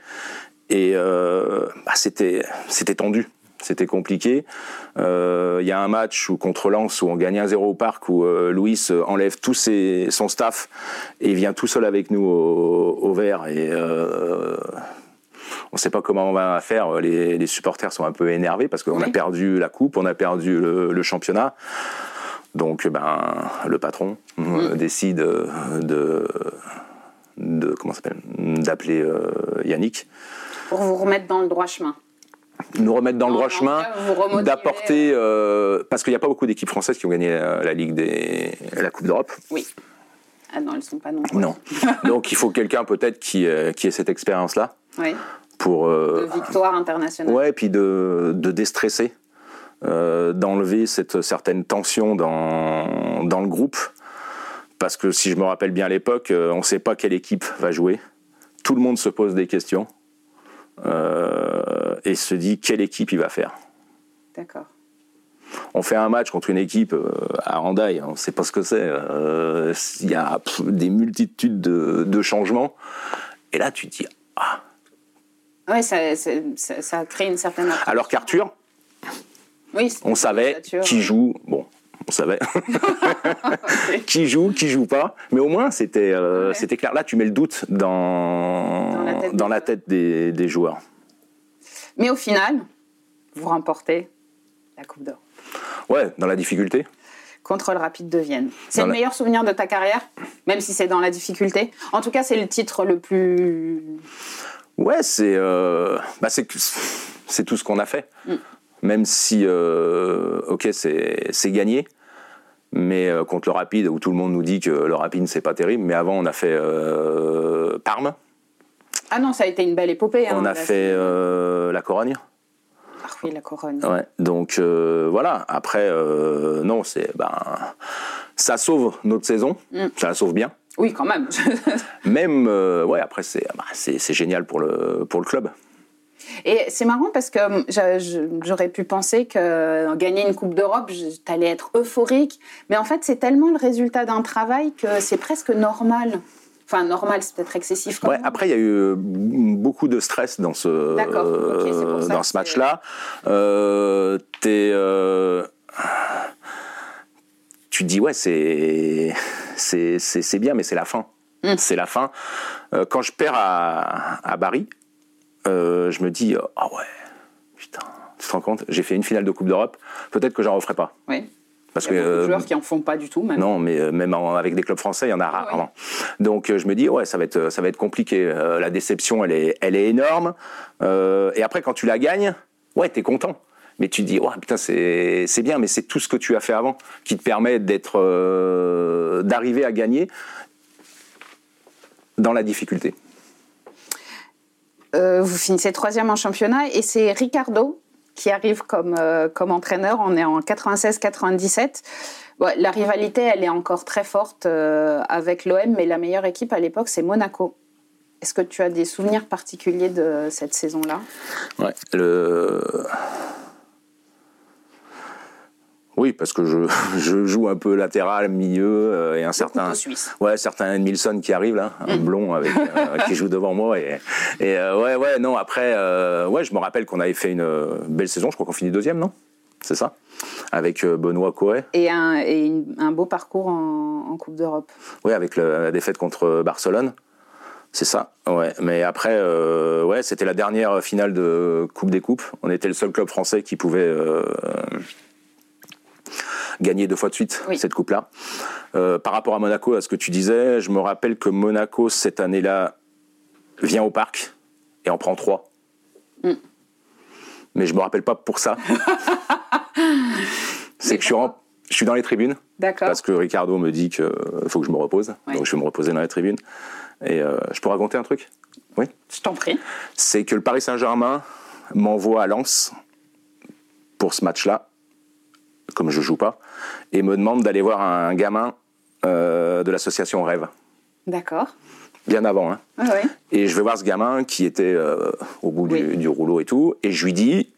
Et euh, bah, c'était c'était tendu. C'était compliqué. Il y a un match où, contre Lens où on gagne 1-0 au parc où Louis enlève tout ses, son staff et vient tout seul avec nous au, au vert. Et on ne sait pas comment on va faire. Les, supporters sont un peu énervés parce qu'on a perdu la coupe, on a perdu le, championnat. Donc, ben, le patron euh, décide de, de comment s'appelle, d'appeler euh, Yannick pour vous remettre dans le droit chemin. Nous remettre dans le droit chemin, d'apporter euh, parce qu'il n'y a pas beaucoup d'équipes françaises qui ont gagné la, Ligue des la Coupe d'Europe. Oui. Ah non, elles sont pas nombreuses. Non. Donc il faut quelqu'un peut-être qui, qui ait cette expérience-là. Oui pour euh, de victoire internationale. Ouais, puis de, de déstresser, euh, d'enlever cette certaine tension dans dans le groupe, parce que si je me rappelle bien à l'époque, euh, on ne sait pas quelle équipe va jouer. Tout le monde se pose des questions et se dit quelle équipe il va faire. D'accord. On fait un match contre une équipe à Randaï, on ne sait pas ce que c'est. Il y a des multitudes de, de changements. Et là, tu te dis, ah, oui, ça, ça, ça, crée une certaine. Alors qu'Arthur, oui, on savait qui joue. Bon, on savait qui joue, qui joue pas. Mais au moins, c'était euh, c'était clair. Là, tu mets le doute dans, dans la tête, des, des, joueurs. Mais au final, vous remportez la Coupe d'Or. Ouais, dans la difficulté. Contre le Rapide de Vienne. C'est le meilleur souvenir de ta carrière, même si c'est dans la difficulté? En tout cas, c'est le titre le plus Ouais, c'est euh, bah c'est tout ce qu'on a fait. Mm. Même si euh, ok c'est gagné, mais euh, contre le Rapide où tout le monde nous dit que le Rapide c'est pas terrible, mais avant on a fait euh, Parme. Ah non, ça a été une belle épopée. Hein, on a fait la Corogne. Ah oui, la Corogne. Ouais, donc voilà. Après, non, c'est ben ça sauve notre saison, mm. ça la sauve bien. Oui, quand même. même, euh, ouais, après, bah, c'est c'est génial pour le, pour le club. Et c'est marrant parce que hum, j'aurais pu penser que gagner une Coupe d'Europe, t'allais être euphorique. Mais en fait, c'est tellement le résultat d'un travail que c'est presque normal. Enfin, normal, c'est peut-être excessif. ouais, après, il y a eu beaucoup de stress dans ce, euh, dans ce match-là. Euh, euh, tu te dis, ouais, c'est c'est bien, mais c'est la fin. Mm. C'est la fin. Euh, quand je perds à, à Paris, euh, je me dis, ah ouais, putain, tu te rends compte, j'ai fait une finale de Coupe d'Europe, peut-être que j'en referai pas. Oui. Parce il y a que, de joueurs qui en font pas du tout. Même. Non, mais euh, même avec des clubs français, il y en a rarement. Donc je me dis ouais, ça va être ça va être compliqué. la déception, elle est elle est énorme. et après, quand tu la gagnes, ouais, t'es content mais tu dis, oh, putain, c'est bien, mais c'est tout ce que tu as fait avant qui te permet d'être, euh, d'arriver à gagner dans la difficulté. Euh, vous finissez troisième en championnat et c'est Ricardo qui arrive comme, euh, comme entraîneur. On est en 96-97. la rivalité, elle est encore très forte avec l'OM, mais la meilleure équipe à l'époque, c'est Monaco. Est-ce que tu as des souvenirs particuliers de cette saison-là? Ouais, le oui, parce que je, je, joue un peu latéral, milieu, euh, et un certain, ouais, certain Edmilson qui arrive là, un mm. blond avec, euh, qui joue devant moi, et, et euh, ouais, ouais, non, après, ouais, je me rappelle qu'on avait fait une belle saison, je crois qu'on finit deuxième, non? C'est ça? Avec Benoît Coé. Et, un, et un beau parcours en, Coupe d'Europe. Oui, avec la défaite contre Barcelone. C'est ça, ouais. Mais après, ouais, c'était la dernière finale de Coupe des Coupes. On était le seul club français qui pouvait gagné deux fois de suite cette coupe-là. Euh, par rapport à Monaco, à ce que tu disais, je me rappelle que Monaco cette année-là vient au parc et en prend trois. Mm. Mais je me rappelle pas pour ça. C'est que je suis, je suis dans les tribunes. Parce que Ricardo me dit qu'il faut que je me repose. Donc je vais me reposer dans les tribunes. Et euh, je peux raconter un truc? Oui. Je t'en prie. C'est que le Paris Saint-Germain m'envoie à Lens pour ce match-là comme je joue pas, et me demande d'aller voir un gamin euh, de l'association Rêve. D'accord. Bien avant. Hein. Et je vais voir ce gamin qui était euh, au bout du, rouleau et tout, et je lui dis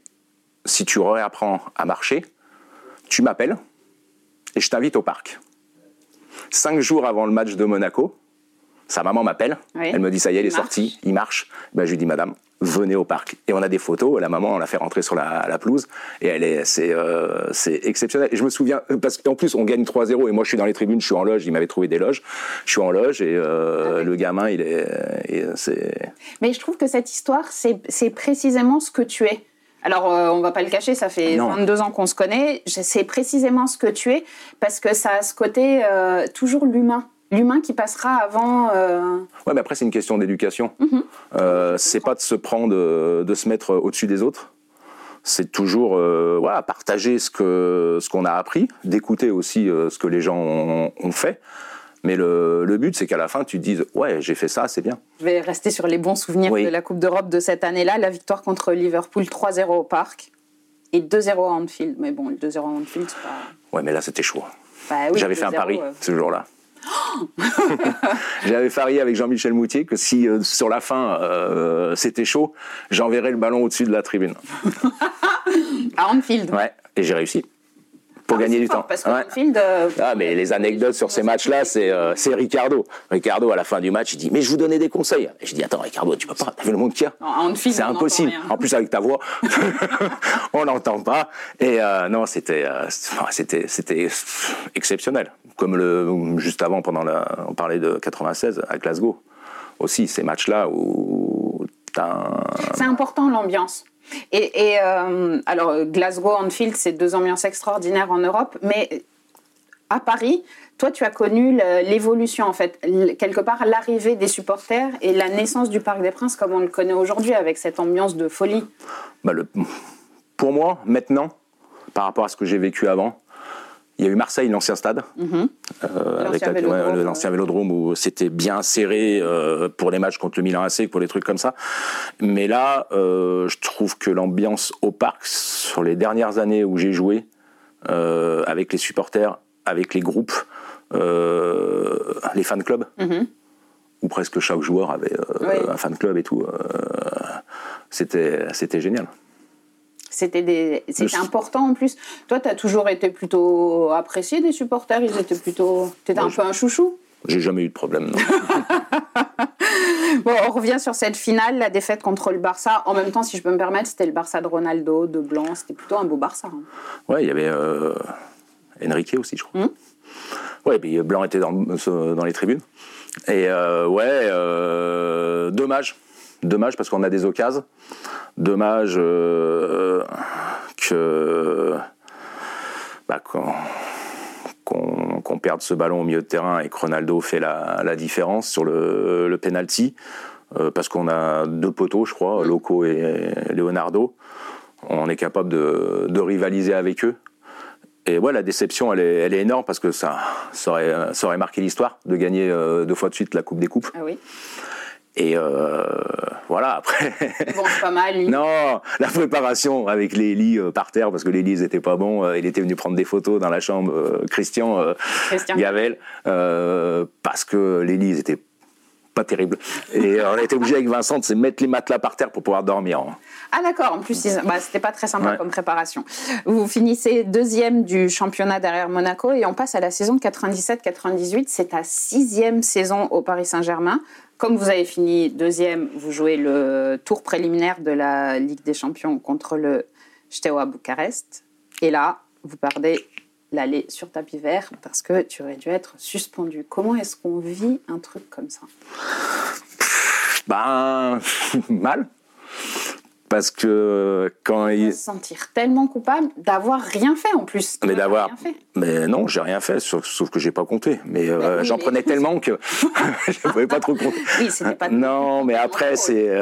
si tu réapprends à marcher, tu m'appelles et je t'invite au parc. Cinq jours avant le match de Monaco, sa maman m'appelle, elle me dit ça y est, il est sorti, il marche. Ben, je lui dis madame, venez au parc. Et on a des photos, la maman, on l'a fait rentrer sur la, pelouse, et elle est, c'est, euh, c'est exceptionnel. Et je me souviens, parce qu'en plus, on gagne 3-0, et moi, je suis dans les tribunes, je suis en loge, il m'avait trouvé des loges, je suis en loge, et euh, ah le gamin, il est, c'est... Mais je trouve que cette histoire, c'est, c'est précisément ce que tu es. Alors, euh, on va pas le cacher, ça fait 22 ans qu'on se connaît. C'est précisément ce que tu es, parce que ça a ce côté toujours l'humain l'humain qui passera avant. Euh... Ouais, mais après c'est une question d'éducation. Mhm. Euh, c'est pas de se prendre, euh, de se mettre au-dessus des autres. C'est toujours euh, voilà, partager ce que ce qu'on a appris, d'écouter aussi ce que les gens ont, fait. Mais le, le but, c'est qu'à la fin, tu te dises Ouais, j'ai fait ça, c'est bien. Je vais rester sur les bons souvenirs de la Coupe d'Europe de cette année-là. La victoire contre Liverpool 3-0 au parc et 2-0 à Anfield. Mais bon, le 2-0 à Anfield, c'est pas. Ouais, mais là, c'était chaud. Bah J'avais fait un pari ce jour-là. J'avais parié avec Jean-Michel Moutier que si euh, sur la fin euh, c'était chaud, j'enverrais le ballon au-dessus de la tribune. à Anfield. Ouais, et j'ai réussi pour ah, gagner du temps. Parce euh, ah, mais les anecdotes sur ces matchs-là, c'est c'est Ricardo. Ricardo, à la fin du match, il dit Mais je vous donnais des conseils. Et je dis Attends, Ricardo, tu peux pas, t'as vu le monde qu'il y a C'est impossible. En plus, avec ta voix, on n'entend pas. Et non, c'était c'était c'était exceptionnel comme le, juste avant, pendant la, on parlait de 96 à Glasgow. Aussi, ces matchs-là où C'est important l'ambiance. Et, euh, alors, Glasgow, Anfield, c'est deux ambiances extraordinaires en Europe, mais à Paris, toi, tu as connu l'évolution, en fait, quelque part l'arrivée des supporters et la naissance du Parc des Princes comme on le connaît aujourd'hui, avec cette ambiance de folie. Bah pour moi, maintenant, par rapport à ce que j'ai vécu avant, il y a eu Marseille, l'ancien stade, mhm. euh, avec l'ancien vélodrome, où c'était bien serré euh, pour les matchs contre le Milan AC, pour les trucs comme ça. Mais là, euh, je trouve que l'ambiance au parc, sur les dernières années où j'ai joué, avec les supporters, avec les groupes, les fan clubs, mhm. où presque chaque joueur avait un fan club et tout, c'était génial. C'était des... important en plus. Toi, tu as toujours été plutôt apprécié des supporters Ils étaient plutôt. Tu étais un peu un chouchou? J'ai jamais eu de problème, non. bon, on revient sur cette finale, la défaite contre le Barça. En même temps, si je peux me permettre, c'était le Barça de Ronaldo, de Blanc. C'était plutôt un beau Barça. Hein. Ouais, il y avait euh, Enrique aussi, je crois. Hum ouais, et puis Blanc était dans, dans les tribunes. Et euh, ouais, euh, dommage. Dommage parce qu'on a des occasions. Dommage euh, bah, qu'on perde ce ballon au milieu de terrain et que Ronaldo fait la, différence sur le, penalty. Euh, parce qu'on a deux poteaux, je crois, Loco et Leonardo. On est capable de, rivaliser avec eux. Et ouais, la déception, elle est, énorme parce que ça, ça, aurait, ça aurait marqué l'histoire de gagner euh, deux fois de suite la Coupe des Coupes. Ah oui. Et euh, voilà, après. Bon, pas mal. non, la préparation avec les lits euh, par terre, parce que les lits n'étaient pas bons. Euh, il était venu prendre des photos dans la chambre, Christian, Christian, Gavel, parce que les lits n'étaient pas terribles. Et on a été obligé avec Vincent de se mettre les matelas par terre pour pouvoir dormir. Ah d'accord, en plus, bah, c'était pas très sympa comme préparation. Vous finissez deuxième du championnat derrière Monaco et on passe à la saison 97-98. C'est ta sixième saison au Paris Saint-Germain. Comme vous avez fini deuxième, vous jouez le tour préliminaire de la Ligue des Champions contre le Steaua Bucarest. Et là, vous perdez l'aller sur tapis vert parce que tu aurais dû être suspendu. Comment est-ce qu'on vit un truc comme ça? Ben, mal parce que quand il se sentir tellement coupable d'avoir rien fait en plus. Mais d'avoir. Mais non, j'ai rien fait, sauf, sauf que j'ai pas compté. Mais euh, j'en prenais tellement que je ne pouvais pas trop compter. Oui, c'était pas. Non, mais après c'est.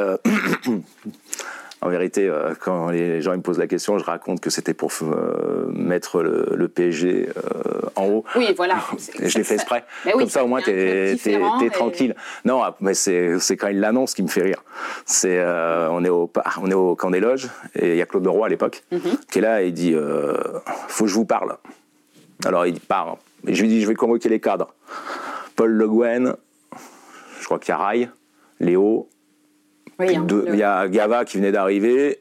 Euh, en vérité, euh, quand les gens me posent la question, je raconte que c'était pour euh, mettre le, PSG euh, en haut. Oui, voilà. je l'ai fait exprès. Comme ça, au moins, tu es, tranquille. Non, ah, mais c'est quand il l'annonce qui me fait rire. C'est on est au on est au camp des loges et il y a Claude Leroy à l'époque mhm. qui est là et il dit faut que je vous parle. Alors il part. Et je lui dis je vais convoquer les cadres. Paul Le Guen, je crois qu'il y a Rai, Léo, Hein, il y a Gava qui venait d'arriver.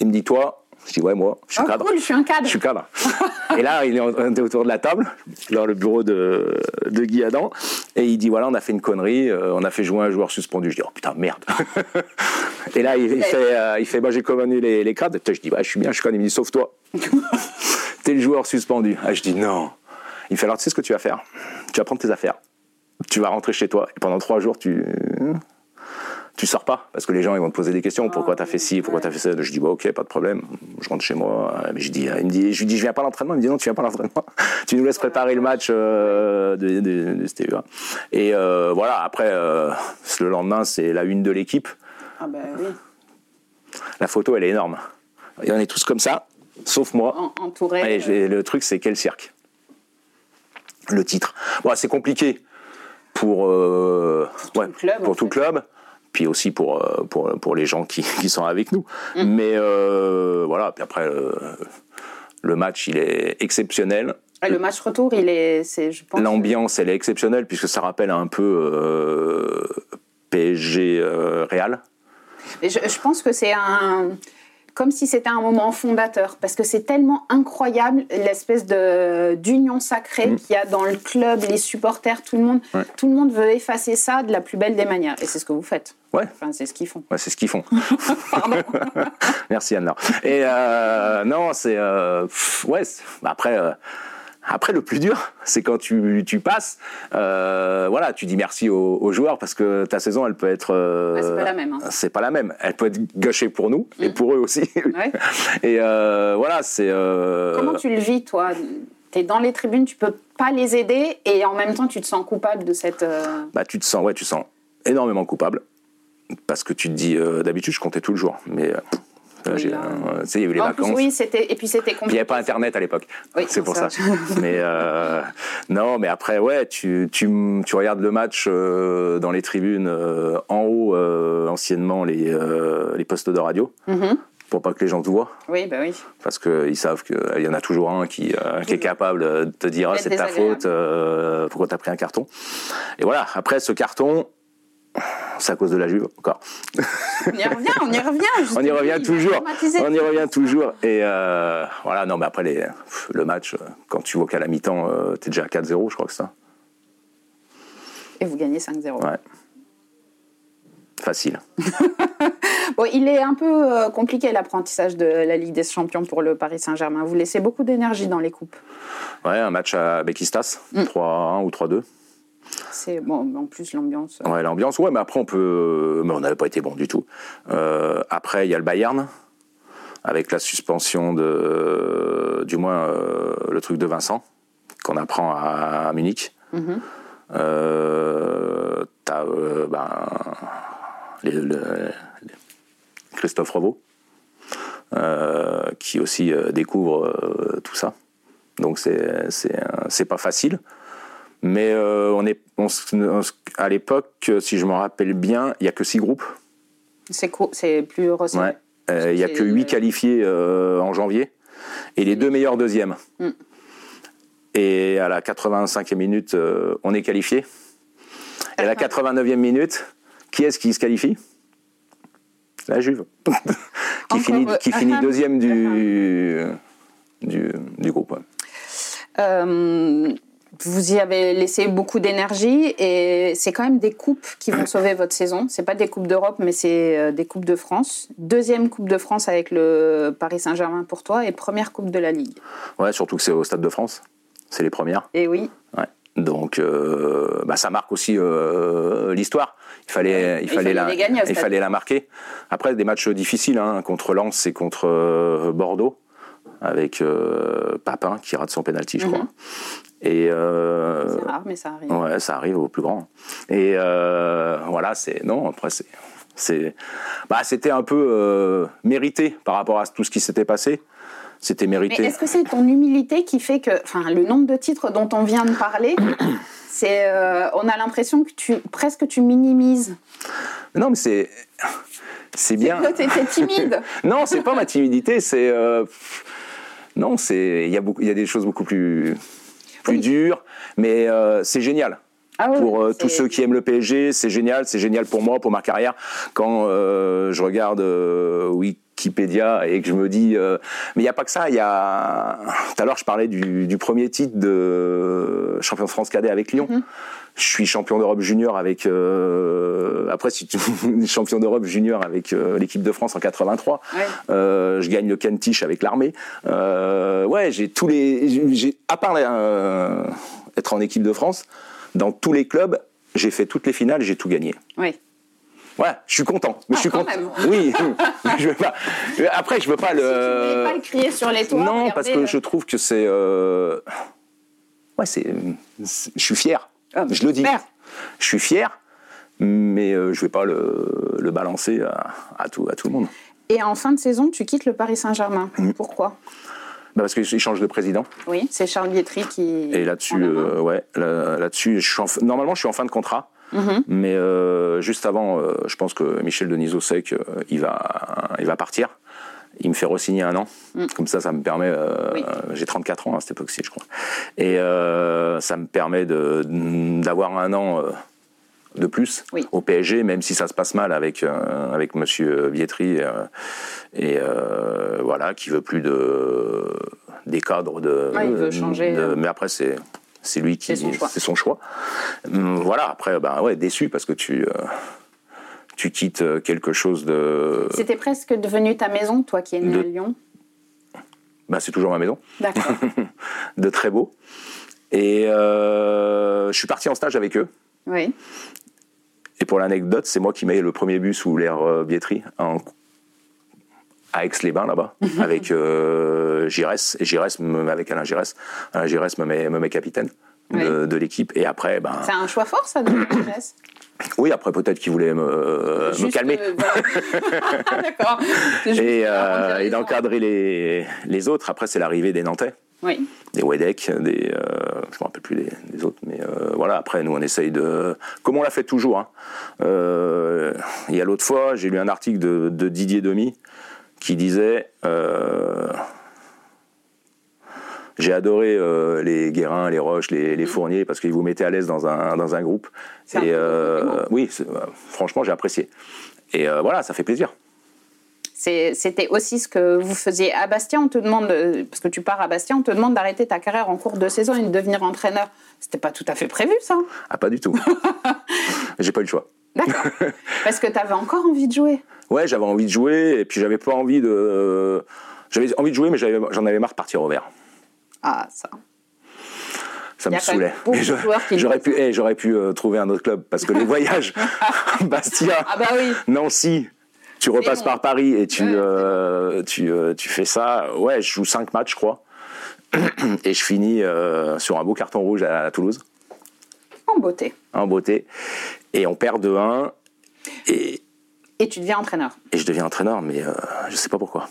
Il me dit Toi, Je dis ouais, moi, je suis oh, cadre. Cool, je suis un cadre. Je suis cadre. et là, il est autour de la table, dans le bureau de, de Guy Adam, et il dit voilà, on a fait une connerie, euh, on a fait jouer un joueur suspendu. Je dis oh putain, merde. et là, il, fait, euh, il fait bah, j'ai commandé les, les cadres. Je dis bah, je suis bien, je suis cadre. Il me dit sauve-toi. T'es le joueur suspendu. Ah, je dis non. Il fait alors tu sais ce que tu vas faire? Tu vas prendre tes affaires, tu vas rentrer chez toi, et pendant trois jours, tu tu sors pas parce que les gens ils vont te poser des questions. Pourquoi tu as fait ci pourquoi tu as fait ça? Je dis bah ok pas de problème. Je rentre chez moi. Mais je dis il me dit je lui dis je viens pas à l'entraînement. Il me dit non tu viens pas à l'entraînement. Tu nous laisses préparer le match euh, de, de, de, et euh, voilà après euh, le lendemain c'est la une de l'équipe. Ah ben oui. La photo elle est énorme. Et on est tous comme ça sauf moi. En, entouré et le truc c'est quel cirque? Le titre. Bon, c'est compliqué pour, euh, ouais, pour tout le club puis aussi pour, euh, pour, pour les gens qui, qui sont avec nous. Mm. Mais euh, voilà, puis après, euh, le match, il est exceptionnel. le match retour, il est, c'est, je pense. L'ambiance, elle est exceptionnelle, puisque ça rappelle un peu euh, PSG Real. Et je, je pense que c'est un comme si c'était un moment fondateur, parce que c'est tellement incroyable l'espèce de d'union sacrée mmh. qu'il y a dans le club, les supporters, tout le monde, ouais. tout le monde veut effacer ça de la plus belle des manières, et c'est ce que vous faites. Ouais. Enfin, c'est ce qu'ils font. Ouais, c'est ce qu'ils font. Pardon. Merci Anne. Et euh, non, c'est euh, ouais. Après. Euh, après, le plus dur, c'est quand tu, tu passes, euh, voilà, tu dis merci aux, aux, joueurs parce que ta saison, elle peut être. Euh, ouais, c'est pas la même. Hein. C'est pas la même. Elle peut être gâchée pour nous mmh. et pour eux aussi. Ouais. et euh, voilà, c'est. Comment tu le vis, toi? Tu es dans les tribunes, tu peux pas les aider et en même temps, tu te sens coupable de cette. Bah, tu te sens, ouais, tu te sens énormément coupable parce que tu te dis, d'habitude, je comptais tout le jour, mais. Oui, il là... y avait les en vacances. Plus, oui, c'était et puis c'était compliqué. Il n'y avait pas Internet à l'époque. Oui, c'est pour ça. ça. mais euh, non, mais après, ouais, tu, tu, tu regardes le match euh, dans les tribunes euh, en haut, anciennement les, les postes de radio. Mm -hmm. Pour pas que les gens te voient. Oui, bah oui. Parce qu'ils savent qu'il y en a toujours un qui, qui est capable de te dire ah, c'est ta faute, pourquoi tu as pris un carton? Et voilà, après ce carton, c'est à cause de la Juve encore. On y revient, on y revient. on y revient toujours. On y revient toujours. Et euh, voilà, non, mais après les, le match, quand tu vois qu'à la mi-temps, euh, tu es déjà à 4-0, je crois que ça. Et vous gagnez 5-0. Ouais. Facile. bon, il est un peu euh, compliqué l'apprentissage de la Ligue des Champions pour le Paris Saint-Germain. Vous laissez beaucoup d'énergie dans les coupes. Ouais, un match à Bekistas, mm. 3-1 ou 3-2. C'est bon, en plus l'ambiance. Euh... Ouais, l'ambiance, ouais, mais après on peut. Mais on n'avait pas été bon du tout. Euh, après, il y a le Bayern, avec la suspension de. Du moins, euh, le truc de Vincent, qu'on apprend à, à Munich. Mm -hmm. euh, T'as ben, les, le, les Christophe Revaux, qui aussi découvre tout ça. Donc c'est pas facile. Mais euh, on est, on, on, à l'époque, si je me rappelle bien, il n'y a que six groupes. C'est plus resserré. Ouais. Euh, il n'y a que huit qualifiés euh, en janvier et les deux meilleurs deuxièmes. Mm. Et à la 85e minute, on est qualifié. Et à la 89e minute, qui est-ce qui se qualifie? La Juve, qui, finit, qui finit deuxième du, du, du groupe. Ouais. Euh, vous y avez laissé beaucoup d'énergie et c'est quand même des coupes qui vont sauver votre saison. C'est pas des coupes d'Europe, mais c'est des coupes de France. Deuxième coupe de France avec le Paris Saint-Germain pour toi et première coupe de la Ligue. Ouais, surtout que c'est au Stade de France. C'est les premières. Et oui. Ouais. Donc, euh, bah, ça marque aussi euh, l'histoire. Il fallait, il, il fallait, fallait, la, gagner, il fallait la marquer. Après, des matchs difficiles hein, contre Lens et contre euh, Bordeaux avec euh, Papin qui rate son penalty, je Mhm. crois. Et euh, C'est rare, mais ça arrive. ouais, ça arrive au plus grand. Et euh, voilà, c'est non. Après, c'est c'est bah, c'était un peu euh, mérité par rapport à tout ce qui s'était passé. C'était Mais mérité. est-ce que c'est ton humilité qui fait que, enfin, le nombre de titres dont on vient de parler, c'est, euh, on a l'impression que tu presque tu minimises? Non, mais c'est c'est bien. T'es timide. Non, c'est pas ma timidité, c'est euh, non, c'est il y a beaucoup, il y a des choses beaucoup plus plus Oui. dures, mais euh, c'est génial. Ah pour euh, tous ceux qui aiment le PSG, c'est génial, c'est génial pour moi, pour ma carrière. Quand euh, je regarde Wikipédia et que je me dis, mais il n'y a pas que ça. Il y a. Tout à l'heure, je parlais du, premier titre de champion de France cadet avec Lyon. Mm-hmm. Je suis champion d'Europe junior avec. après, si tu champion d'Europe junior avec l'équipe de France en 83. je gagne le Kentish avec l'armée. ouais, j'ai tous les. J'ai à part être en équipe de France, dans tous les clubs, j'ai fait toutes les finales, j'ai tout gagné. Oui. Ouais, je suis content. Mais je suis ah, content. Oui. je veux pas. Après, je veux pas le. Tu pas le crier sur les toits. Non, parce que je trouve que c'est. Euh, ouais, c'est. Je suis fier. Ah, je le dis. Je suis fier, mais euh, je vais pas le, le balancer à, tout, à tout le monde. Et en fin de saison, tu quittes le Paris Saint-Germain. Mm. Pourquoi? Bah parce qu'il change de président. Oui, c'est Charles Bietri qui. Et là-dessus, euh, ouais, là-dessus, normalement, je suis en fin de contrat. Mhm. Mais euh, juste avant, euh, je pense que Michel Denisot-Sec, il, va, il va partir. Il me fait re-signer un an. Mm. Comme ça, ça me permet. J'ai 34 ans à cette époque-ci, je crois. Et ça me permet d'avoir un an de plus au PSG, même si ça se passe mal avec euh, avec Monsieur Vietri euh, et euh, voilà, qui veut plus de des cadres de. il veut changer. Hein. mais après c'est c'est lui qui c'est son, choix. Hum, voilà, après ben ouais, déçu parce que tu tu quittes quelque chose de. C'était presque devenu ta maison, toi qui es né à Lyon. Ben, c'est toujours ma maison. D'accord. de très beau. Et je suis parti en stage avec eux. Oui. Et pour l'anecdote, c'est moi qui mets le premier bus sous l'air euh, Bietri à Aix-les-Bains là-bas avec euh, Giresse et Giresse avec Alain Giresse. Alain Giresse me met, me met capitaine de, l'équipe et après ben. C'est un choix fort ça de Giresse. Oui, après peut-être qu'il voulait me, me calmer. Euh, D'accord. et, euh, et d'encadrer les, les autres. Après, c'est l'arrivée des Nantais. Oui. Des Wedek, des, euh, je me rappelle plus des, autres, mais euh, voilà. Après, nous, on essaye de, comme on l'a fait toujours. Hein. Euh, il y a l'autre fois, j'ai lu un article de, Didier Demi qui disait. J'ai adoré les Guérins, les Roches, les, les Fourniers parce qu'ils vous mettaient à l'aise dans un, dans un groupe. Et oui, franchement, j'ai apprécié. Et voilà, ça fait plaisir. C'était aussi ce que vous faisiez à Bastia. On te demande, parce que tu pars à Bastia, on te demande d'arrêter ta carrière en cours de saison et de devenir entraîneur. C'était pas tout à fait prévu, ça Ah, pas du tout. J'ai pas eu le choix. D'accord. Parce que tu avais encore envie de jouer. Ouais, j'avais envie de jouer et puis j'avais pas envie de. J'avais envie de jouer, mais j'en avais marre de partir au vert. Ah, ça. Ça me saoulait. J'aurais pu, eh, j'aurais pu euh, trouver un autre club parce que les voyages, Bastia, ah bah oui. Nancy, tu repasses par Paris et tu, euh, tu, euh, tu, fais ça. Ouais, je joue 5 matchs, je crois. et je finis sur un beau carton rouge à, Toulouse. En beauté. En beauté. Et on perd 2-1. Et, et tu deviens entraîneur. Et je deviens entraîneur, mais je ne sais pas pourquoi.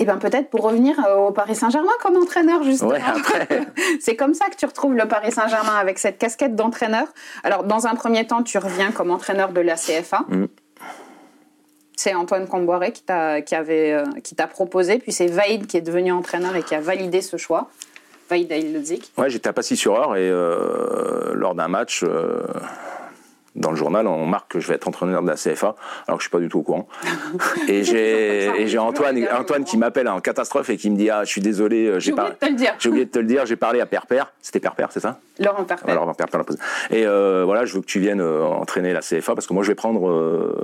Et eh bien peut-être pour revenir au Paris Saint-Germain comme entraîneur, justement. Ouais, c'est comme ça que tu retrouves le Paris Saint-Germain avec cette casquette d'entraîneur. Alors, dans un premier temps, tu reviens comme entraîneur de la CFA. Mm c'est Antoine Comboiré qui t'a qui avait euh, qui t'a proposé, puis c'est Vaïd qui est devenu entraîneur et qui a validé ce choix. Vaïd Aïlzik. Ouais, j'étais à Passy-sur-Eure et euh, lors d'un match. Euh, dans le journal, on marque que je vais être entraîneur de la CFA, alors que je suis pas du tout au courant. et j'ai Antoine, Antoine qui m'appelle en catastrophe et qui me dit ah je suis désolé, j'ai oublié de te le dire. J'ai oublié de te le dire, j'ai parlé à Père Père, c'était Père Père, c'est ça? Laurent Père Père. Laurent Père Père. Et voilà, je veux que tu viennes entraîner la CFA parce que moi je vais prendre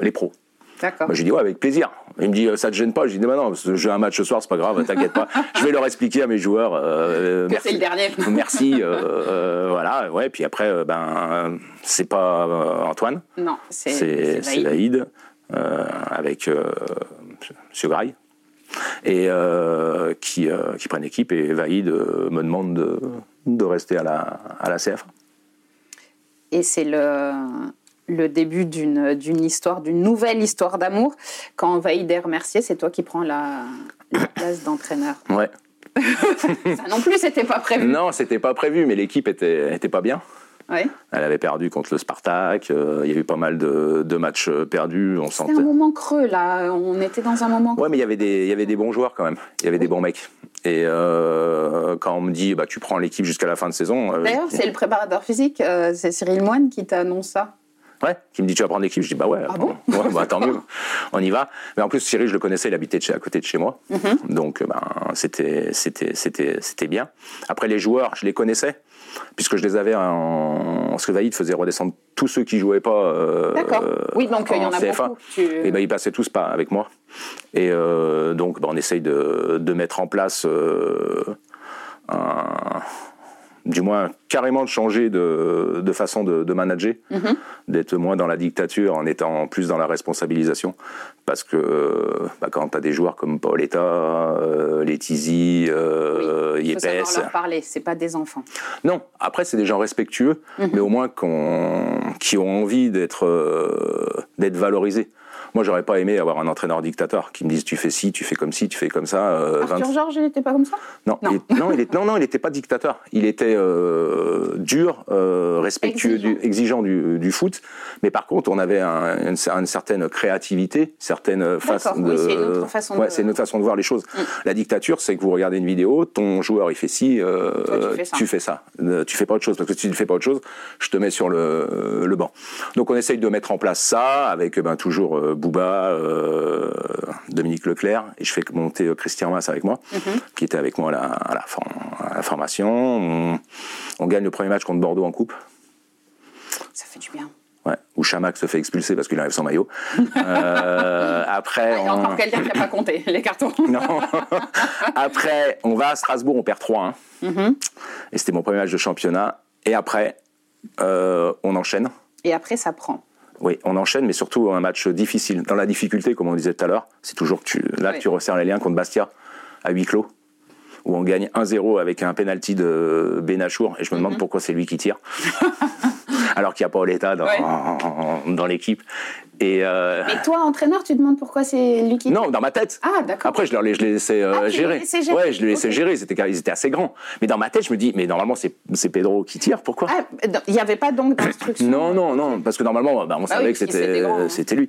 les pros. D'accord. Moi, j'ai dit, ouais, avec plaisir. Il me dit, ça te gêne pas? Je dis, non, non, j'ai un match ce soir, c'est pas grave, t'inquiète pas. je vais leur expliquer à mes joueurs. Euh, que c'est le dernier. merci. Euh, euh, voilà, ouais. Puis après, ben, c'est pas Antoine. Non, c'est Vaïd. avec M. Graille. Et qui, qui prennent équipe. Et Vaïd me demande de, de rester à la, à la CF. Et c'est le le début d'une histoire, d'une nouvelle histoire d'amour. Quand Vaïder Mercier, c'est toi qui prends la, place d'entraîneur. Ouais. Ça non plus, c'était pas prévu. Non, c'était pas prévu, mais l'équipe était, était pas bien. Ouais. Elle avait perdu contre le Spartak. Euh, il y a eu pas mal de, de matchs euh, perdus. On C'était un moment creux là. On était dans un moment. Ouais, mais il y avait des, il y avait des bons joueurs quand même. Il y avait des bons mecs. Et euh, quand on me dit, bah tu prends l'équipe jusqu'à la fin de saison. D'ailleurs, c'est le préparateur physique, c'est Cyril Moine qui t'annonce ça. Ouais, qui me dit tu vas prendre l'équipe. Je dis bah ouais, ah bon bah, tant mieux, on y va. Mais en plus Cyril, je le connaissais, il habitait chez, à côté de chez moi, mhm. donc ben c'était c'était c'était c'était bien. Après les joueurs, je les connaissais puisque je les avais en, ce que Vaïd faisait redescendre tous ceux qui jouaient pas. Euh, D'accord. Oui, donc il y en a beaucoup. Et ben ils passaient tous pas avec moi. Et euh, donc ben, on essaye de, de mettre en place euh, un du moins carrément de changer de, de façon de, de manager, mhm. d'être moins dans la dictature en étant plus dans la responsabilisation. Parce que bah, quand tu as des joueurs comme Pauletta, euh, Letizy, euh, oui, Yepes. leur parler, c'est pas des enfants. Non, après c'est des gens respectueux, mhm. mais au moins qui ont envie d'être euh, d'être valorisés. Moi, j'aurais pas aimé avoir un entraîneur dictateur qui me dise tu fais ci, tu fais comme ci, tu fais comme ça. Euh, Arthur Georges, il n'était pas comme ça? Non, non, il, non, il non, non, il n'était pas dictateur. Il était euh, dur, euh, respectueux, exigeant du, exigeant du, du, foot. Mais par contre, on avait un, une, une, certaine créativité, certaine façon de. Oui, c'est une autre façon ouais, de. c'est une autre façon de voir les choses. Mm. La dictature, c'est que vous regardez une vidéo, ton joueur il fait ci, euh, Toi, tu, fais tu, fais ça. Euh, tu fais pas autre chose parce que si tu ne fais pas autre chose, je te mets sur le, le banc. Donc on essaye de mettre en place ça avec ben, toujours euh, Bouba, euh, Dominique Leclerc, et je fais monter euh, Christian Mass avec moi, mhm. qui était avec moi à la, formation. On, gagne le premier match contre Bordeaux en coupe. Ça fait du bien. Ouais, où Chamac se fait expulser parce qu'il arrive sans maillot. après, il y a encore quelqu'un qui n'a pas compté les cartons. non. après, on va à Strasbourg, on perd 3-1. Mhm. Et c'était mon premier match de championnat. Et après, on enchaîne. Et après, ça prend. Oui, on enchaîne, mais surtout un match difficile. Dans la difficulté, comme on disait tout à l'heure, c'est toujours que tu, là tu resserres les liens contre Bastia à huis clos, où on gagne 1-0 avec un penalty de Benachour, et je me demande mhm. pourquoi c'est lui qui tire. alors qu'il n'y a pas l'état dans, dans l'équipe. Et euh... Mais toi, entraîneur, tu demandes pourquoi c'est lui qui. Non, dans ma tête. Ah, d'accord. Après, je, leur, je les laissais euh, ah, gérer. gérer. Ouais, je les laissais gérer. Ils étaient, ils étaient assez grands. Mais dans ma tête, je me dis, mais normalement, c'est Pedro qui tire. Pourquoi ah, Il n'y avait pas donc d'instruction Non, non, non. Parce que normalement, bah, on bah savait que c'était c'était lui.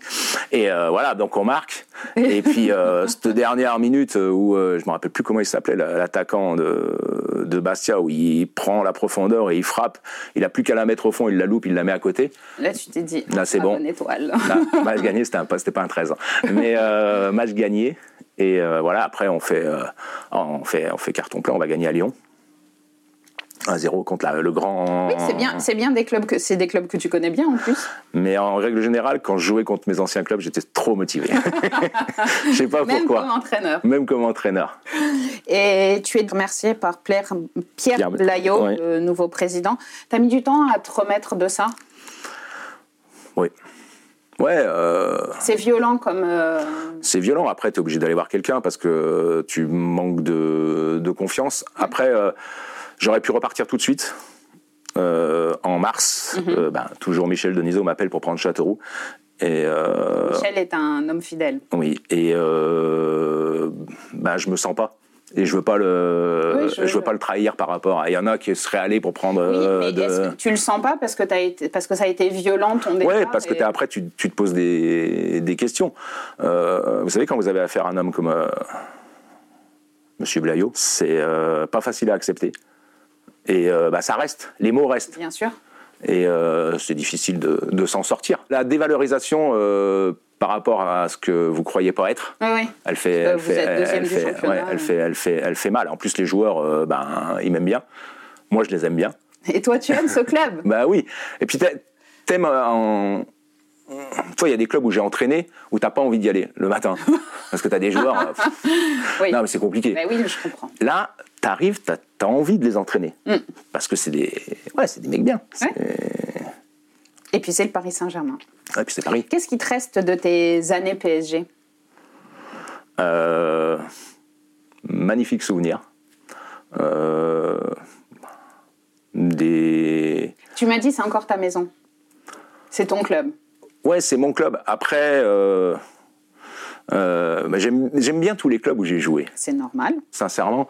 Et euh, voilà, donc on marque. Et puis, euh, cette dernière minute où je me rappelle plus comment il s'appelait, l'attaquant de, de Bastia, où il prend la profondeur et il frappe. Il a plus qu'à la mettre au fond, il la loupe, il la met à côté. Là, tu t'es dit, là, c'est bon. étoile. match gagné, c'était pas, pas un 13 ans. Mais euh, match gagné. Et euh, voilà, après, on fait, euh, on, fait, on fait carton plein, on va gagner à Lyon. 1-0 contre le grand. Oui, c'est bien, c'est bien des clubs que c'est des clubs que tu connais bien en plus. Mais en règle générale, quand je jouais contre mes anciens clubs, j'étais trop motivé. je sais pas pourquoi. Même comme entraîneur. Même comme entraîneur. Et tu es remercié par Pierre, Pierre, Blaillot, le nouveau président. Tu as mis du temps à te remettre de ça? Oui. Ouais. Euh, c'est violent comme. Euh, c'est violent. Après, tu es obligé d'aller voir quelqu'un parce que tu manques de, de confiance. Après, euh, j'aurais pu repartir tout de suite. en mars, mhm. ben, toujours Michel Denisot m'appelle pour prendre Châteauroux. Et Michel est un homme fidèle. Oui, et ben, je me sens pas et je veux pas le je... veux pas le trahir par rapport à il y en a qui seraient allés pour prendre oui, mais de... est-ce que tu le sens pas parce que as été parce que ça a été violent ton départ ouais parce que après tu, tu, te poses des, des questions. Euh, vous savez quand vous avez affaire à un homme comme euh, Monsieur Blaillot c'est euh, pas facile à accepter. Et euh, bah, ça reste. Les mots restent. Bien sûr. Et euh, c'est difficile de, de s'en sortir. La dévalorisation par rapport à ce que vous croyez pas être. Elle fait, elle fait, elle, fait, elle fait, elle fait, mal. En plus, les joueurs, euh, ben, ils m'aiment bien. Moi, je les aime bien. Et toi, tu aimes ce club? Bah oui. Et puis, t'aimes en. Toi, il y a des clubs où j'ai entraîné où t'as pas envie d'y aller le matin parce que tu as des joueurs. Euh, non, mais c'est compliqué. Bah oui, je comprends. Là, t'arrives, t'as as envie de les entraîner mm. parce que c'est des, ouais, c'est des mecs bien. Et puis c'est le Paris Saint-Germain. Et puis c'est Paris. Qu'est-ce qui te reste de tes années PSG euh, Magnifique souvenir. Euh, des... Tu m'as dit c'est encore ta maison. C'est ton club. Ouais, c'est mon club. Après, euh, bah, j'aime bien tous les clubs où j'ai joué. C'est normal. Sincèrement,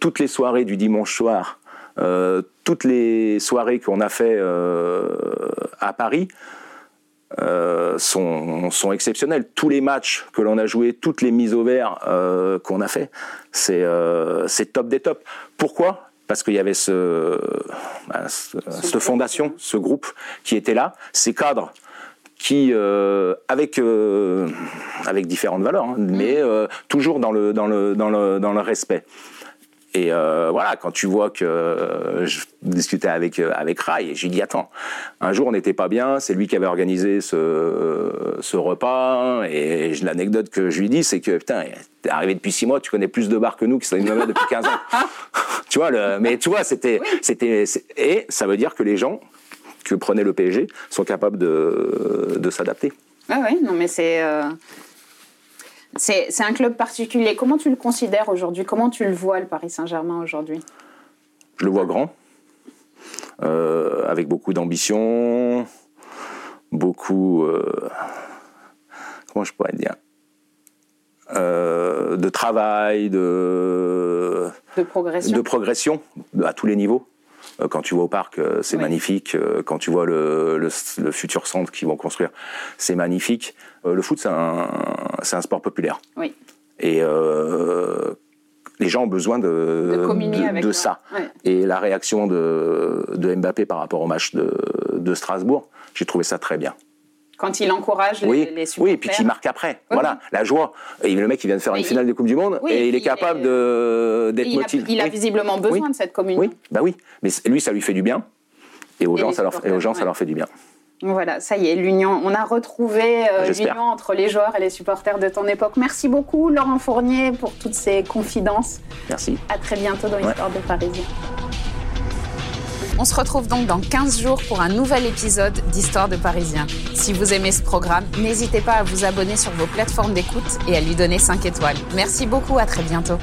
toutes les soirées du dimanche soir, toutes les soirées qu'on a fait à Paris euh, sont, sont exceptionnels. Tous les matchs que l'on a joués, toutes les mises au vert euh, qu'on a fait, c'est euh, top des tops. Pourquoi? Parce qu'il y avait ce, bah, cette fondation, ce groupe qui était là, ces cadres qui, avec, avec différentes valeurs, hein, mm. mais toujours dans le, dans, le, dans, le, dans le respect. Et euh, voilà, quand tu vois que euh, je discutais avec euh, avec Rai, et j'ai dit attends, un jour on n'était pas bien, c'est lui qui avait organisé ce ce repas, et l'anecdote que je lui dis, c'est que putain, t'es arrivé depuis six mois, tu connais plus de bars que nous qui sont là depuis 15 ans. tu vois, le, mais tu vois, c'était c'était et ça veut dire que les gens que prenait le PSG sont capables de de s'adapter. Ah oui, non mais c'est c'est un club particulier. Comment tu le considères aujourd'hui? Comment tu le vois, le Paris Saint-Germain, aujourd'hui? Je le vois grand, euh, avec beaucoup d'ambition, beaucoup... Euh, comment je pourrais dire? Euh, de travail, de, de progression, de progression à tous les niveaux. Euh, quand tu vois au parc, euh, c'est magnifique. Euh, quand tu vois le, le, futur centre qu'ils vont construire, c'est magnifique. Le foot, c'est un, un, sport populaire. Oui. Et les gens ont besoin de, de, de, ça. Et la réaction de, Mbappé par rapport au match de Strasbourg, j'ai trouvé ça très bien quand il encourage les, les supporters. Oui, et puis qu'il marque après. voilà, la joie. Et le mec, il vient de faire une finale de Coupe du Monde et, il est capable d'être motivé. Il a, visiblement besoin de cette communion. Oui, bah oui. Mais lui, ça lui fait du bien. Et aux gens, ça leur, et aux gens ça leur fait du bien. Voilà, ça y est, l'union. On a retrouvé euh, l'union entre les joueurs et les supporters de ton époque. Merci beaucoup, Laurent Fournier, pour toutes ces confidences. Merci. À très bientôt dans l'Histoire de Parisien. On se retrouve donc dans 15 jours pour un nouvel épisode d'Histoire de Parisien. Si vous aimez ce programme, n'hésitez pas à vous abonner sur vos plateformes d'écoute et à lui donner 5 étoiles. Merci beaucoup, à très bientôt.